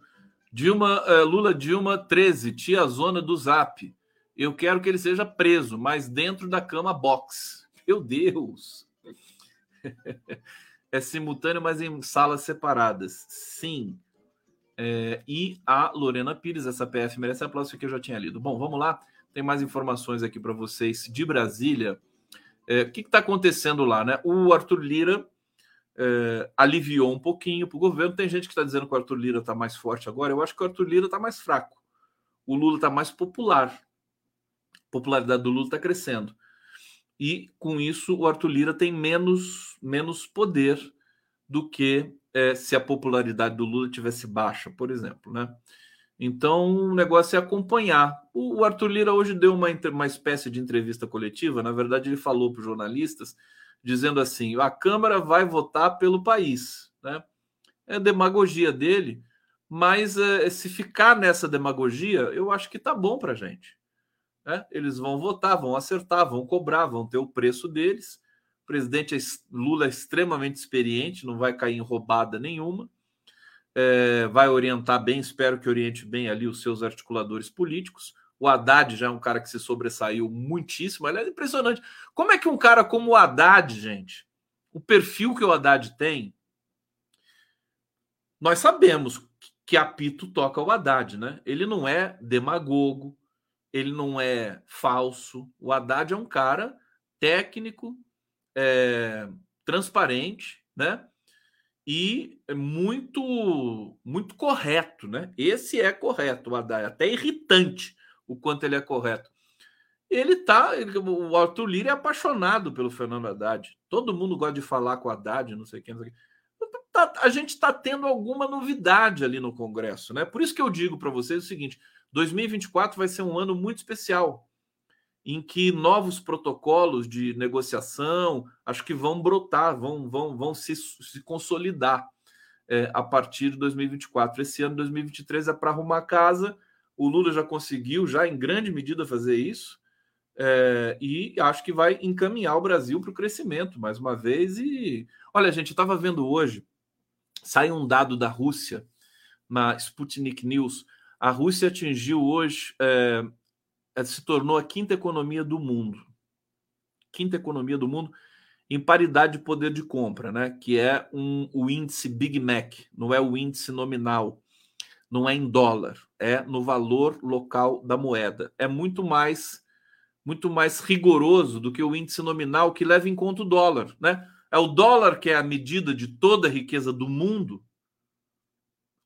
Speaker 1: Dilma, é, Lula Dilma 13, tia zona do Zap. Eu quero que ele seja preso, mas dentro da cama box. Meu Deus! é simultâneo, mas em salas separadas. Sim. É, e a Lorena Pires, essa PF merece aplauso que eu já tinha lido. Bom, vamos lá. Tem mais informações aqui para vocês de Brasília. É, o que está acontecendo lá, né? O Arthur Lira é, aliviou um pouquinho para o governo. Tem gente que está dizendo que o Arthur Lira está mais forte agora. Eu acho que o Arthur Lira está mais fraco. O Lula está mais popular popularidade do Lula está crescendo. E com isso o Arthur Lira tem menos, menos poder do que é, se a popularidade do Lula tivesse baixa, por exemplo, né? Então o negócio é acompanhar. O, o Arthur Lira hoje deu uma, uma espécie de entrevista coletiva. Na verdade, ele falou para os jornalistas dizendo assim: a Câmara vai votar pelo país, né? É demagogia dele, mas é, se ficar nessa demagogia, eu acho que tá bom para gente. Né? Eles vão votar, vão acertar, vão cobrar, vão ter o preço deles. O presidente Lula é extremamente experiente, não vai cair em roubada nenhuma. É, vai orientar bem, espero que oriente bem ali os seus articuladores políticos. O Haddad já é um cara que se sobressaiu muitíssimo. Aliás, é impressionante. Como é que um cara como o Haddad, gente, o perfil que o Haddad tem, nós sabemos que apito toca o Haddad, né? Ele não é demagogo, ele não é falso. O Haddad é um cara técnico, é, transparente, né? E muito, muito correto, né? Esse é correto, o Haddad, até irritante o quanto ele é correto. Ele tá, ele, o Arthur Lira é apaixonado pelo Fernando Haddad. Todo mundo gosta de falar com o Haddad, não sei quem, não sei quem. Tá, a gente está tendo alguma novidade ali no Congresso, né? Por isso que eu digo para vocês o seguinte: 2024 vai ser um ano muito especial, em que novos protocolos de negociação acho que vão brotar, vão, vão, vão se, se consolidar é, a partir de 2024. Esse ano, 2023, é para arrumar casa. O Lula já conseguiu, já em grande medida, fazer isso. É, e acho que vai encaminhar o Brasil para o crescimento mais uma vez. E olha, gente, eu estava vendo hoje, sai um dado da Rússia na Sputnik News a Rússia atingiu hoje, é, se tornou a quinta economia do mundo. Quinta economia do mundo em paridade de poder de compra, né? Que é um, o índice Big Mac, não é o índice nominal, não é em dólar, é no valor local da moeda. É muito mais muito mais rigoroso do que o índice nominal que leva em conta o dólar, né? É o dólar que é a medida de toda a riqueza do mundo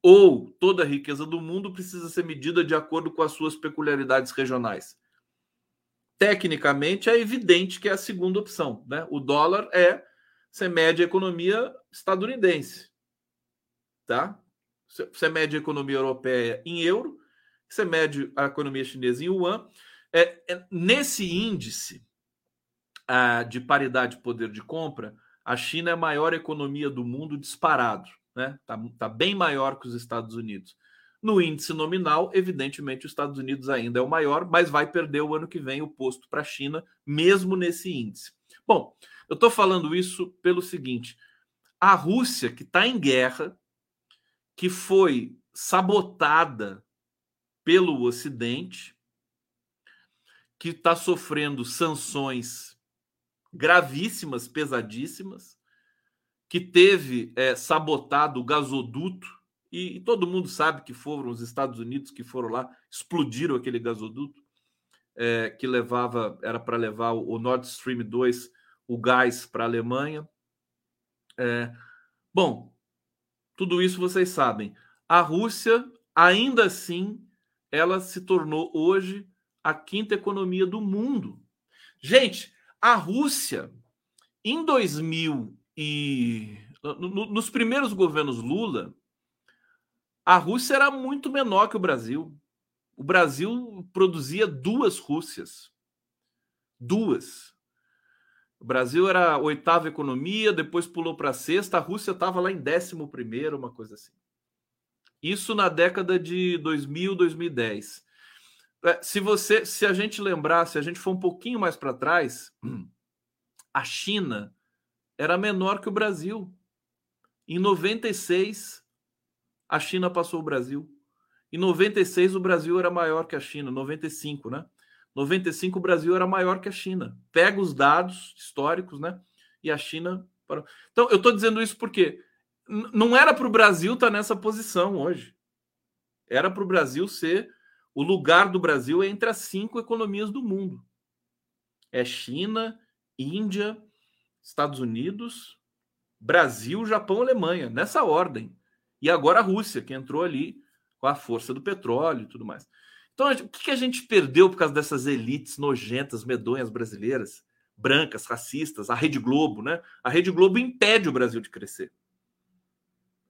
Speaker 1: ou toda a riqueza do mundo precisa ser medida de acordo com as suas peculiaridades regionais. Tecnicamente, é evidente que é a segunda opção. Né? O dólar é você mede a economia estadunidense. Tá? Você mede a economia europeia em euro, você mede a economia chinesa em yuan. É, é, nesse índice ah, de paridade de poder de compra, a China é a maior economia do mundo disparado né? Tá, tá bem maior que os Estados Unidos. No índice nominal, evidentemente, os Estados Unidos ainda é o maior, mas vai perder o ano que vem o posto para a China, mesmo nesse índice. Bom, eu estou falando isso pelo seguinte: a Rússia, que está em guerra, que foi sabotada pelo Ocidente, que está sofrendo sanções gravíssimas, pesadíssimas, que teve é, sabotado o gasoduto, e, e, todo mundo sabe que foram os Estados Unidos que foram lá, explodiram aquele gasoduto é, que levava, era para levar o, Nord Stream 2, o gás para a Alemanha. É, bom, tudo isso vocês sabem. A Rússia, ainda assim, ela se tornou hoje a quinta economia do mundo. Gente, a Rússia, em 2000 e no, nos primeiros governos Lula, a Rússia era muito menor que o Brasil. O Brasil produzia duas Rússias. Duas. O Brasil era a oitava economia, depois pulou para sexta, a Rússia estava lá em décimo primeiro, uma coisa assim. Isso na década de 2000, 2010. É, se você, se a gente lembrar, se a gente for um pouquinho mais para trás, a China era menor que o Brasil. Em 96, a China passou o Brasil. Em 96, o Brasil era maior que a China. 95, né? 95, o Brasil era maior que a China. Pega os dados históricos, né? E a China. Então, eu estou dizendo isso porque não era para o Brasil estar tá nessa posição hoje. Era para o Brasil ser. O lugar do Brasil é entre as cinco economias do mundo: é China, Índia, Estados Unidos, Brasil, Japão, Alemanha, nessa ordem. E agora a Rússia, que entrou ali com a força do petróleo e tudo mais. Então, o que a gente perdeu por causa dessas elites nojentas, medonhas brasileiras, brancas, racistas, a Rede Globo, né? A Rede Globo impede o Brasil de crescer.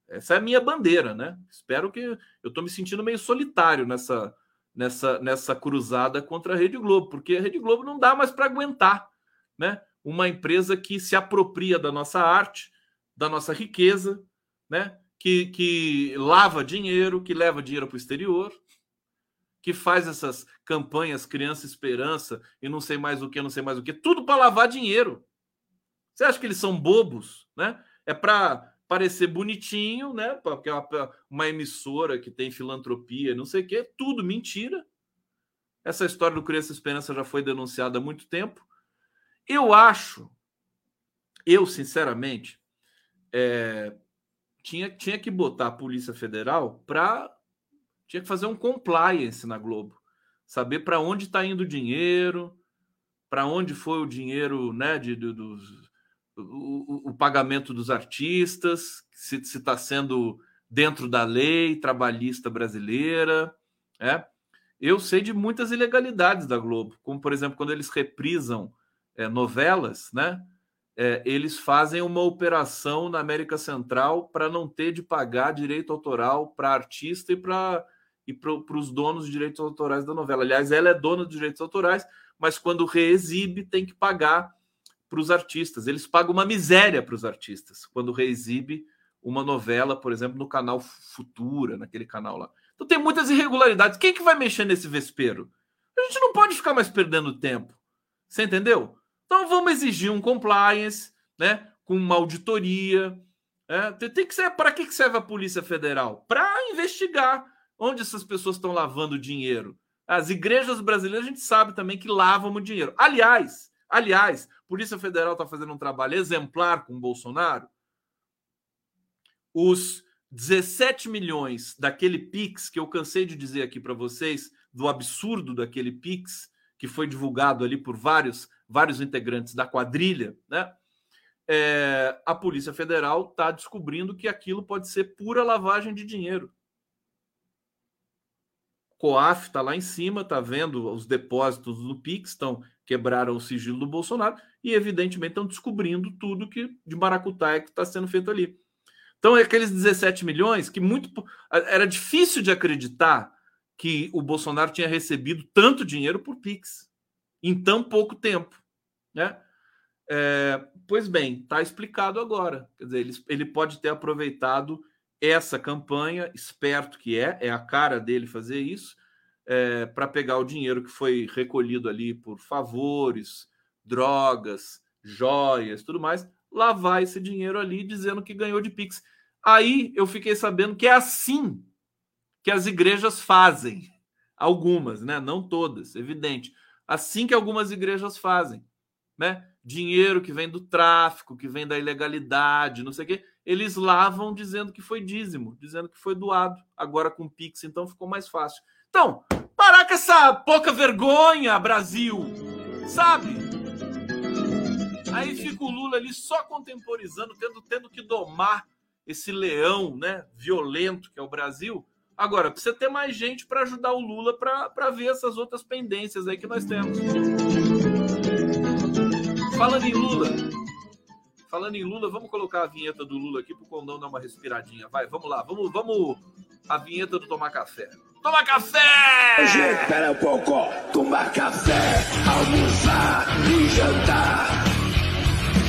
Speaker 1: Essa é a minha bandeira, né? Espero que eu estou me sentindo meio solitário nessa nessa nessa cruzada contra a Rede Globo, porque a Rede Globo não dá mais para aguentar, né? Uma empresa que se apropria da nossa arte, da nossa riqueza, né? Que, que lava dinheiro, que leva dinheiro para o exterior, que faz essas campanhas Criança Esperança e não sei mais o que, não sei mais o que, tudo para lavar dinheiro. Você acha que eles são bobos, né? É para parecer bonitinho, né? Porque é uma, uma emissora que tem filantropia, não sei o quê, tudo mentira. Essa história do Criança Esperança já foi denunciada há muito tempo. Eu acho, eu sinceramente, é, tinha, tinha que botar a Polícia Federal para. Tinha que fazer um compliance na Globo. Saber para onde está indo o dinheiro, para onde foi o dinheiro né, de, de dos, o, o, pagamento dos artistas, se está sendo dentro da lei trabalhista brasileira. É. Eu sei de muitas ilegalidades da Globo, como por exemplo quando eles reprisam é, novelas, né? É, eles fazem uma operação na América Central para não ter de pagar direito autoral para artista e para e para os donos de direitos autorais da novela. Aliás, ela é dona dos direitos autorais, mas quando reexibe tem que pagar para os artistas. Eles pagam uma miséria para os artistas quando reexibe uma novela, por exemplo, no canal Futura, naquele canal lá. Então tem muitas irregularidades. Quem que vai mexer nesse vespeiro? A gente não pode ficar mais perdendo tempo. Você entendeu? Então vamos exigir um compliance, né? Com uma auditoria. É, tem que ser para que serve a Polícia Federal? Para investigar onde essas pessoas estão lavando dinheiro. As igrejas brasileiras a gente sabe também que lavam o dinheiro. Aliás, aliás, Polícia Federal está fazendo um trabalho exemplar com o Bolsonaro. Os 17 milhões daquele Pix que eu cansei de dizer aqui para vocês, do absurdo daquele Pix, que foi divulgado ali por vários, vários integrantes da quadrilha, né? É, a Polícia Federal está descobrindo que aquilo pode ser pura lavagem de dinheiro. COAF está lá em cima, está vendo os depósitos do Pix, estão quebraram o sigilo do Bolsonaro e, evidentemente, estão descobrindo tudo que de maracutaia que está sendo feito ali. Então, é aqueles 17 milhões que muito era difícil de acreditar que o Bolsonaro tinha recebido tanto dinheiro por Pix em tão pouco tempo, né? É, pois bem, está explicado agora. Quer dizer, ele, ele pode ter aproveitado essa campanha, esperto que é, é a cara dele fazer isso, é, para pegar o dinheiro que foi recolhido ali por favores, drogas, joias, tudo mais, lavar esse dinheiro ali dizendo que ganhou de Pix. Aí eu fiquei sabendo que é assim que as igrejas fazem. Algumas, né? Não todas, evidente. Assim que algumas igrejas fazem, né? Dinheiro que vem do tráfico, que vem da ilegalidade, não sei o quê, eles lavam dizendo que foi dízimo, dizendo que foi doado. Agora com Pix, então ficou mais fácil. Então, parar com essa pouca vergonha, Brasil, sabe? Aí fica o Lula ali só contemporizando, tendo, tendo que domar esse leão, né, violento que é o Brasil. Agora, precisa ter mais gente para ajudar o Lula para ver essas outras pendências aí que nós temos. Falando em Lula, falando em Lula, vamos colocar a vinheta do Lula aqui para o Condão dar uma respiradinha. Vai, vamos lá, vamos, vamos a vinheta do Tomar Café. Toma café!
Speaker 2: Gente, espera um pouco. Tomar café, almoçar e jantar.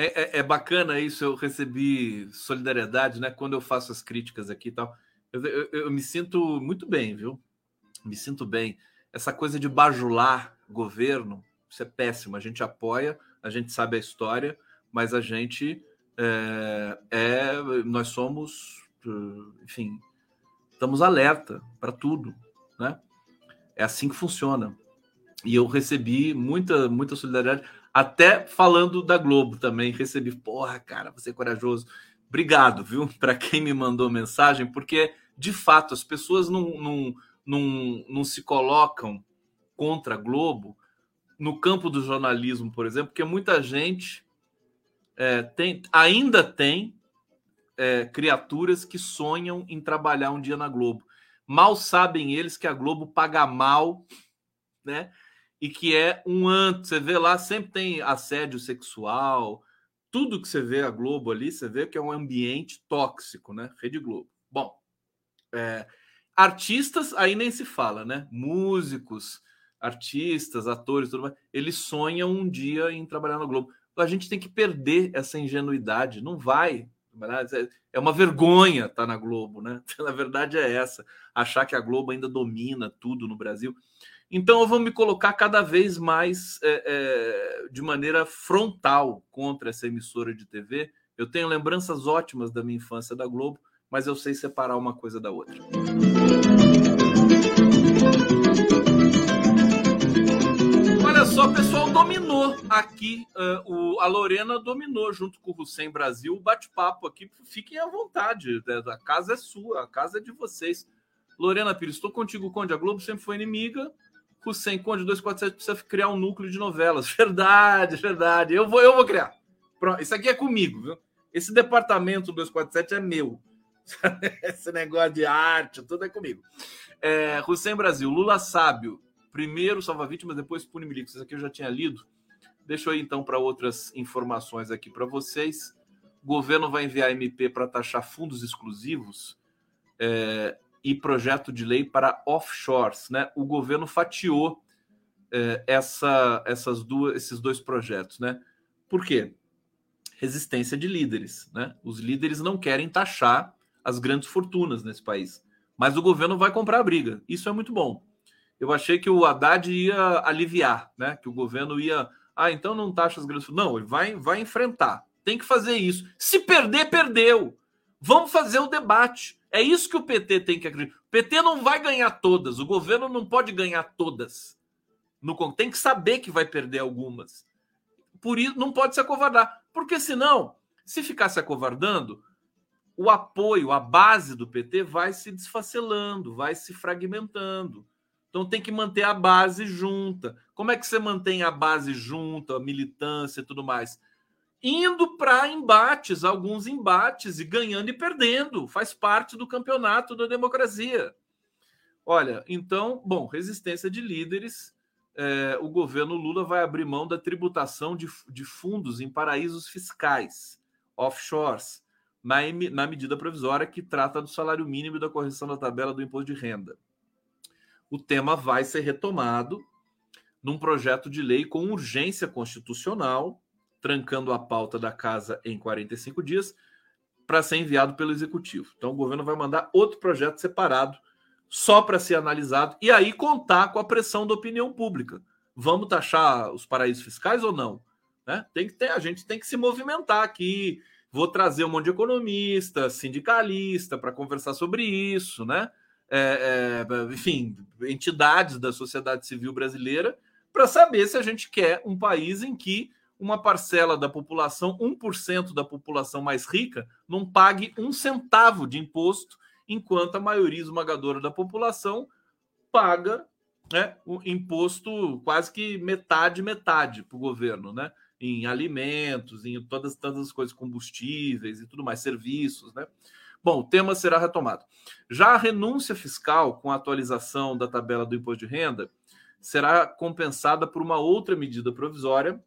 Speaker 1: é, é, é, bacana isso. Eu recebi solidariedade, né? Quando eu faço as críticas aqui e tal. Eu, eu, eu, me sinto muito bem, viu? Me sinto bem. Essa coisa de bajular governo, isso é péssimo. A gente apoia, a gente sabe a história, mas a gente é, é nós somos, enfim, estamos alerta para tudo, né? É assim que funciona. E eu recebi muita, muita solidariedade, até falando da Globo também. Recebi, porra, cara, você é corajoso. Obrigado, viu, para quem me mandou mensagem, porque de fato as pessoas não, não, não, não se colocam contra a Globo no campo do jornalismo, por exemplo, porque muita gente é, tem, ainda tem é, criaturas que sonham em trabalhar um dia na Globo. Mal sabem eles que a Globo paga mal, né? E que é um anto. Você vê lá, sempre tem assédio sexual, tudo que você vê a Globo ali, você vê que é um ambiente tóxico, né? Rede Globo. Bom, é, artistas aí nem se fala, né? Músicos, artistas, atores, tudo mais, eles sonham um dia em trabalhar na Globo. A gente tem que perder essa ingenuidade, não vai. É uma vergonha estar na Globo, né? Na verdade é essa, achar que a Globo ainda domina tudo no Brasil. Então eu vou me colocar cada vez mais é, é, de maneira frontal contra essa emissora de TV. Eu tenho lembranças ótimas da minha infância da Globo, mas eu sei separar uma coisa da outra. Olha só, pessoal dominou aqui, uh, o, a Lorena dominou junto com o Hussein Brasil o bate-papo aqui. Fiquem à vontade, né? a casa é sua, a casa é de vocês. Lorena Pires, estou contigo, Conde. A Globo sempre foi inimiga, Hussein Conde 247 precisa criar um núcleo de novelas. Verdade, verdade. Eu vou, eu vou criar. Pronto, isso aqui é comigo, viu? Esse departamento 247 é meu. Esse negócio de arte, tudo é comigo. É, Hussein Brasil, Lula sábio. Primeiro salva vítimas, depois pune milicos. Isso aqui eu já tinha lido. Deixa eu ir então para outras informações aqui para vocês. O governo vai enviar MP para taxar fundos exclusivos. É, e projeto de lei para offshores. Né? O governo fatiou é, essa, essas duas, esses dois projetos. Né? Por quê? Resistência de líderes. Né? Os líderes não querem taxar as grandes fortunas nesse país. Mas o governo vai comprar a briga. Isso é muito bom. Eu achei que o Haddad ia aliviar, né? que o governo ia. Ah, então não taxa as grandes fortunas. Não, ele vai, vai enfrentar. Tem que fazer isso. Se perder, perdeu. Vamos fazer o debate. É isso que o PT tem que acreditar. O PT não vai ganhar todas, o governo não pode ganhar todas. No, tem que saber que vai perder algumas. Por isso, não pode se acovardar. Porque senão, se ficar se acovardando, o apoio, a base do PT vai se desfacelando, vai se fragmentando. Então tem que manter a base junta. Como é que você mantém a base junta, a militância e tudo mais? Indo para embates, alguns embates, e ganhando e perdendo. Faz parte do campeonato da democracia. Olha, então, bom, resistência de líderes. É, o governo Lula vai abrir mão da tributação de, de fundos em paraísos fiscais, offshores, na, na medida provisória que trata do salário mínimo e da correção da tabela do imposto de renda. O tema vai ser retomado num projeto de lei com urgência constitucional trancando a pauta da casa em 45 dias para ser enviado pelo executivo. Então o governo vai mandar outro projeto separado só para ser analisado e aí contar com a pressão da opinião pública. Vamos taxar os paraísos fiscais ou não? Né? Tem que ter, a gente tem que se movimentar aqui. Vou trazer um monte de economista, sindicalista para conversar sobre isso, né? É, é, enfim, entidades da sociedade civil brasileira para saber se a gente quer um país em que uma parcela da população, 1% da população mais rica, não pague um centavo de imposto, enquanto a maioria esmagadora da população paga né, o imposto quase que metade, metade para o governo, né? Em alimentos, em todas, todas as coisas, combustíveis e tudo mais, serviços, né? Bom, o tema será retomado. Já a renúncia fiscal, com a atualização da tabela do imposto de renda, será compensada por uma outra medida provisória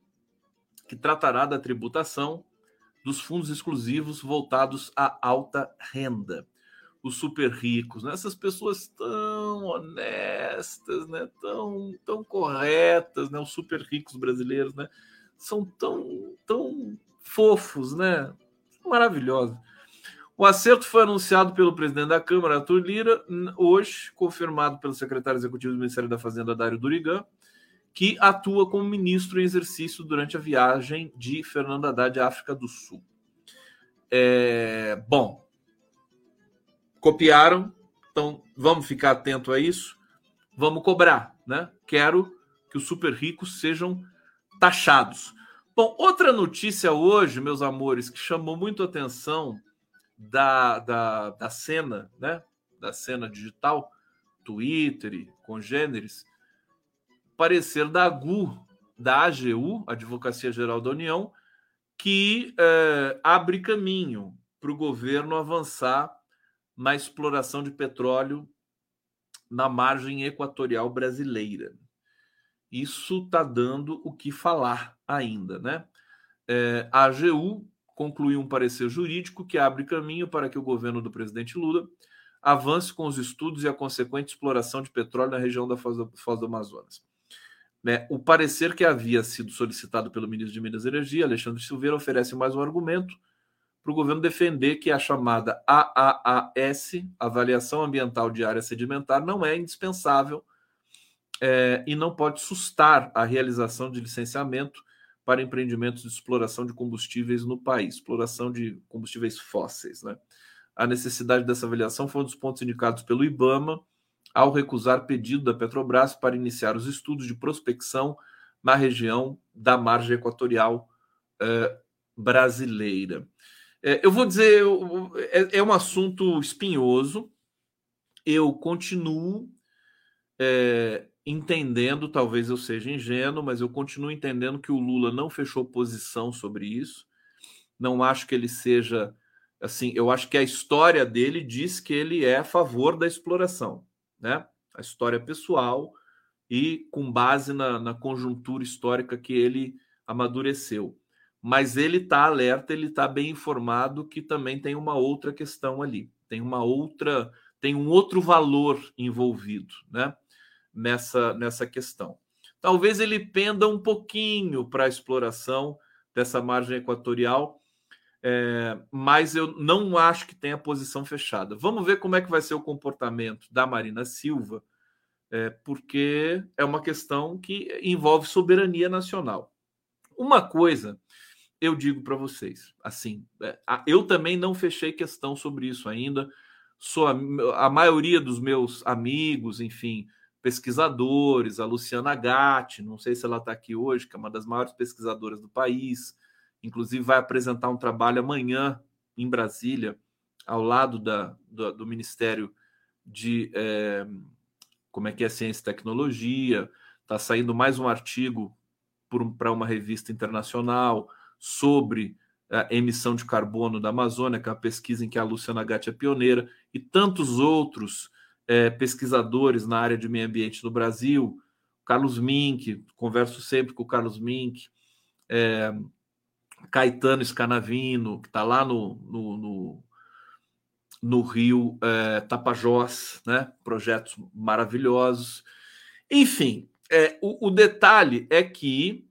Speaker 1: que tratará da tributação dos fundos exclusivos voltados à alta renda os super ricos, né? essas pessoas tão honestas, né? tão, tão corretas, né? os super ricos brasileiros, né? são tão, tão fofos, né? maravilhosos. O acerto foi anunciado pelo presidente da Câmara, Arthur Lira, hoje confirmado pelo secretário executivo do Ministério da Fazenda, Dário Durigan, que atua como ministro em exercício durante a viagem de Fernando Haddad à África do Sul. É, bom, copiaram, então vamos ficar atento a isso, vamos cobrar, né? Quero que os super ricos sejam taxados. Bom, outra notícia hoje, meus amores, que chamou muito atenção da, da, da cena, né? Da cena digital, Twitter e congêneres, parecer da AGU, da AGU, Advocacia Geral da União, que é, abre caminho para o governo avançar na exploração de petróleo na margem equatorial brasileira. Isso está dando o que falar ainda, né? É, a AGU concluiu um parecer jurídico que abre caminho para que o governo do presidente Lula avance com os estudos e a consequente exploração de petróleo na região da Foz do, Foz do Amazonas. Né, o parecer que havia sido solicitado pelo ministro de Minas e Energia, Alexandre Silveira, oferece mais um argumento para o governo defender que a chamada AAAS, Avaliação Ambiental de Área Sedimentar, não é indispensável é, e não pode sustar a realização de licenciamento para empreendimentos de exploração de combustíveis no país, exploração de combustíveis fósseis. Né? A necessidade dessa avaliação foi um dos pontos indicados pelo IBAMA ao recusar pedido da Petrobras para iniciar os estudos de prospecção na região da margem equatorial eh, brasileira. É, eu vou dizer, é, é, um assunto espinhoso. Eu continuo é, entendendo, talvez eu seja ingênuo, mas eu continuo entendendo que o Lula não fechou posição sobre isso. Não acho que ele seja assim. Eu acho que a história dele diz que ele é a favor da exploração, né? A história pessoal e com base na, na conjuntura histórica que ele amadureceu mas ele está alerta, ele está bem informado que também tem uma outra questão ali, tem uma outra, tem um outro valor envolvido, né? Nessa nessa questão. Talvez ele penda um pouquinho para a exploração dessa margem equatorial, é, mas eu não acho que tenha posição fechada. Vamos ver como é que vai ser o comportamento da Marina Silva, é, porque é uma questão que envolve soberania nacional. Uma coisa eu digo para vocês, assim, é, eu também não fechei questão sobre isso ainda. Sou a, a maioria dos meus amigos, enfim, pesquisadores, a Luciana Gatti, não sei se ela está aqui hoje, que é uma das maiores pesquisadoras do país, inclusive vai apresentar um trabalho amanhã em Brasília, ao lado da, do, do Ministério de é, como é que é ciência e tecnologia. Está saindo mais um artigo para uma revista internacional sobre a emissão de carbono da Amazônia, que é uma pesquisa em que a Luciana Gatti é pioneira, e tantos outros é, pesquisadores na área de meio ambiente no Brasil, Carlos Mink, converso sempre com o Carlos Mink, é, Caetano Scanavino, que está lá no, no, no, no Rio é, Tapajós, né? projetos maravilhosos. Enfim, é, o, o detalhe é que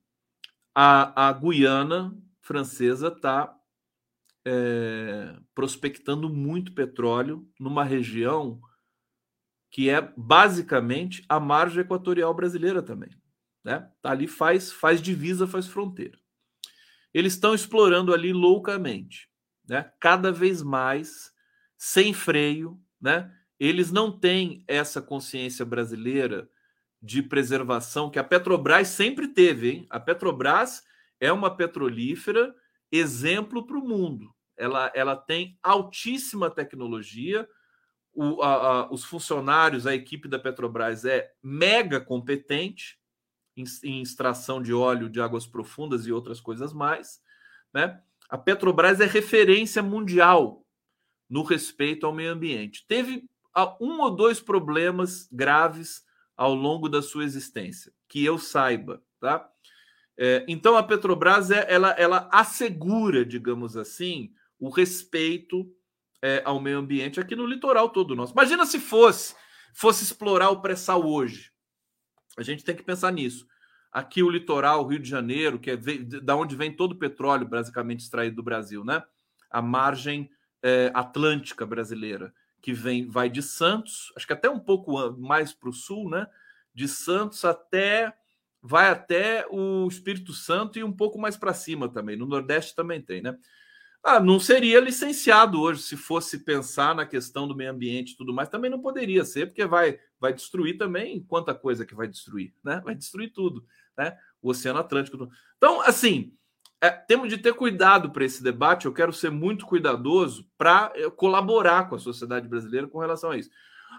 Speaker 1: a, a Guiana francesa está é, prospectando muito petróleo numa região que é basicamente a margem equatorial brasileira também. Né? Tá ali faz, faz divisa, faz fronteira. Eles estão explorando ali loucamente, né? cada vez mais, sem freio. Né? Eles não têm essa consciência brasileira de preservação que a Petrobras sempre teve. Hein? A Petrobras é uma petrolífera exemplo para o mundo. Ela, ela tem altíssima tecnologia, o, a, a, os funcionários, a equipe da Petrobras é mega competente em, extração de óleo de águas profundas e outras coisas mais. Né? A Petrobras é referência mundial no respeito ao meio ambiente. Teve um ou dois problemas graves ao longo da sua existência, que eu saiba. Tá? É, então a Petrobras é, ela, ela assegura, digamos assim, o respeito é, ao meio ambiente aqui no litoral todo nosso. Imagina se fosse fosse explorar o pré-sal hoje. A gente tem que pensar nisso. Aqui o litoral, Rio de Janeiro, que é da onde vem todo o petróleo basicamente extraído do Brasil, né? A margem é, atlântica brasileira, que vem vai de Santos, acho que até um pouco mais para o sul, né? De Santos até vai até o Espírito Santo e um pouco mais para cima também. No Nordeste também tem, né? Ah, não seria licenciado hoje se fosse pensar na questão do meio ambiente e tudo mais. Também não poderia ser, porque vai, vai destruir também quanta coisa que vai destruir, né? Vai destruir tudo, né? O Oceano Atlântico. Então, assim, é, temos de ter cuidado para esse debate. Eu quero ser muito cuidadoso para eh, colaborar com a sociedade brasileira com relação a isso.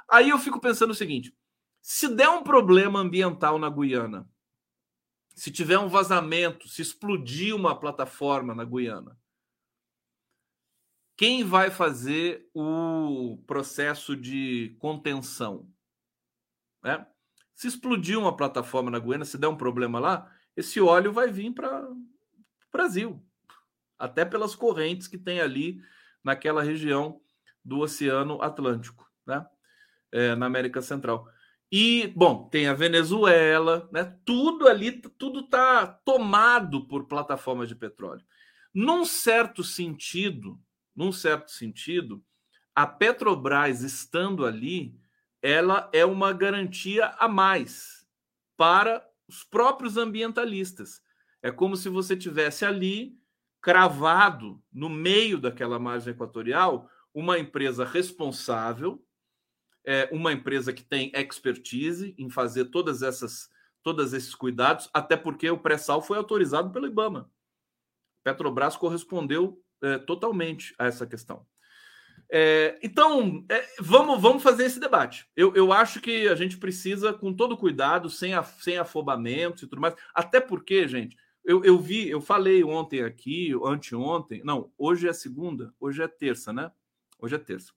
Speaker 1: Aí eu fico pensando o seguinte: se der um problema ambiental na Guiana, se tiver um vazamento, se explodir uma plataforma na Guiana, quem vai fazer o processo de contenção? Né? Se explodir uma plataforma na Guiana, se der um problema lá, esse óleo vai vir para o Brasil, até pelas correntes que tem ali naquela região do Oceano Atlântico, né? É, na América Central. E, bom, tem a Venezuela, né? Tudo ali, tudo está tomado por plataformas de petróleo. Num certo sentido, num certo sentido, a Petrobras estando ali, ela é uma garantia a mais para os próprios ambientalistas. É como se você tivesse ali cravado no meio daquela margem equatorial uma empresa responsável, é uma empresa que tem expertise em fazer todas essas todos esses cuidados, até porque o pré-sal foi autorizado pelo IBAMA. Petrobras correspondeu é, totalmente a essa questão. É, então, é, vamos, vamos fazer esse debate. Eu, eu acho que a gente precisa, com todo cuidado, sem, sem afobamento e tudo mais. Até porque, gente, eu, eu vi, eu falei ontem aqui, anteontem, não, hoje é segunda, hoje é terça, né? Hoje é terça.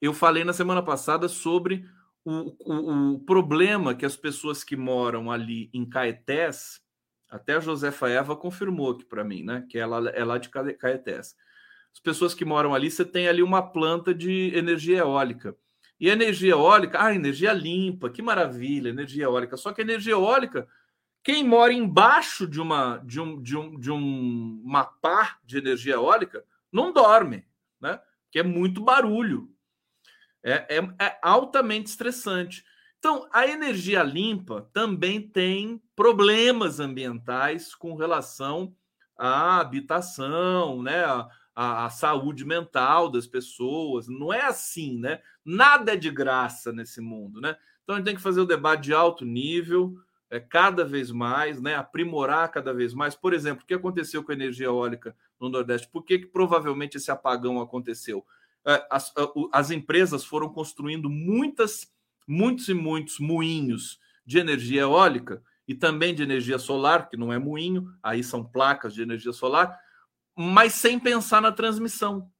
Speaker 1: Eu falei na semana passada sobre o, o, o problema que as pessoas que moram ali em Caetés até a Josefa Eva confirmou aqui para mim, né? Que ela é lá de Caetés. As pessoas que moram ali, você tem ali uma planta de energia eólica. E energia eólica, ah, energia limpa, que maravilha, energia eólica. Só que energia eólica, quem mora embaixo de uma de um de um de um, uma pá de energia eólica não dorme, né? Que é muito barulho. É, é, é altamente estressante. Então, a energia limpa também tem problemas ambientais com relação à habitação, né? A, saúde mental das pessoas. Não é assim, né? Nada é de graça nesse mundo, né? Então a gente tem que fazer o debate de alto nível, é, cada vez mais, né? Aprimorar cada vez mais. Por exemplo, o que aconteceu com a energia eólica no Nordeste? Por que, que provavelmente esse apagão aconteceu? É, as, as empresas foram construindo muitas muitos e muitos moinhos de energia eólica e também de energia solar, que não é moinho, aí são placas de energia solar, mas sem pensar na transmissão,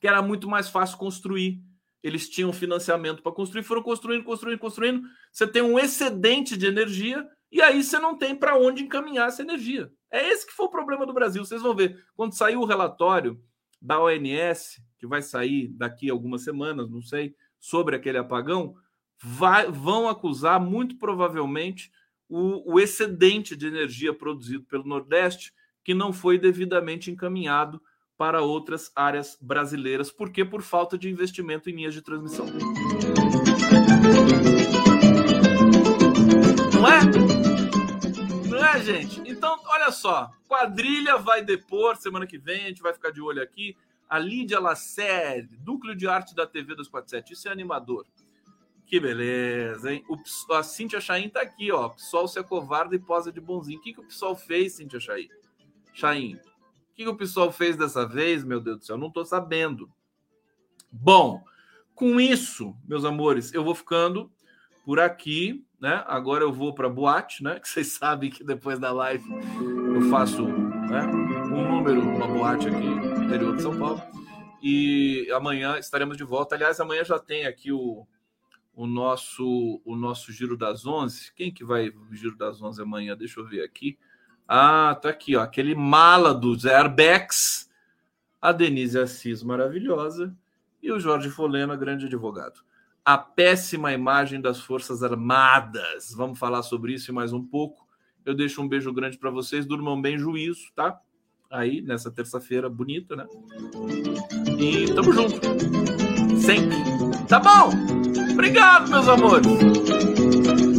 Speaker 1: que era muito mais fácil construir. Eles tinham financiamento para construir, foram construindo, construindo, construindo. Você tem um excedente de energia e aí você não tem para onde encaminhar essa energia. É esse que foi o problema do Brasil. Vocês vão ver, quando saiu o relatório da ONS, que vai sair daqui a algumas semanas, não sei, sobre aquele apagão, vai, vão acusar muito provavelmente o, o excedente de energia produzido pelo Nordeste, que não foi devidamente encaminhado para outras áreas brasileiras, porque por falta de investimento em linhas de transmissão. Não é? Não é, gente? Então, olha só, quadrilha vai depor semana que vem, a gente vai ficar de olho aqui. A Lídia Lacerre, núcleo de arte da TV 247, isso é animador. Que beleza, hein? O, a Cintia Chain tá aqui, ó. O PSOL se acovarda e posa de bonzinho. O que, que o PSOL fez, Cintia Chain? Chain. O que, que o PSOL fez dessa vez, meu Deus do céu? Não tô sabendo. Bom, com isso, meus amores, eu vou ficando por aqui, né? Agora eu vou para boate, né? Que vocês sabem que depois da live eu faço né, um número, uma boate aqui no interior de São Paulo. E amanhã estaremos de volta. Aliás, amanhã já tem aqui o, o nosso o nosso Giro das Onze. Quem que vai o Giro das Onze amanhã? Deixa eu ver aqui. Ah, tá aqui, ó. Aquele mala dos airbags. A Denise Assis, maravilhosa. E o Jorge Folena, grande advogado a péssima imagem das Forças Armadas. Vamos falar sobre isso mais um pouco. Eu deixo um beijo grande para vocês. Durmam bem, juízo, tá? Aí, nessa terça-feira bonita, né? E tamo junto. Sempre. Tá bom? Obrigado, meus amores.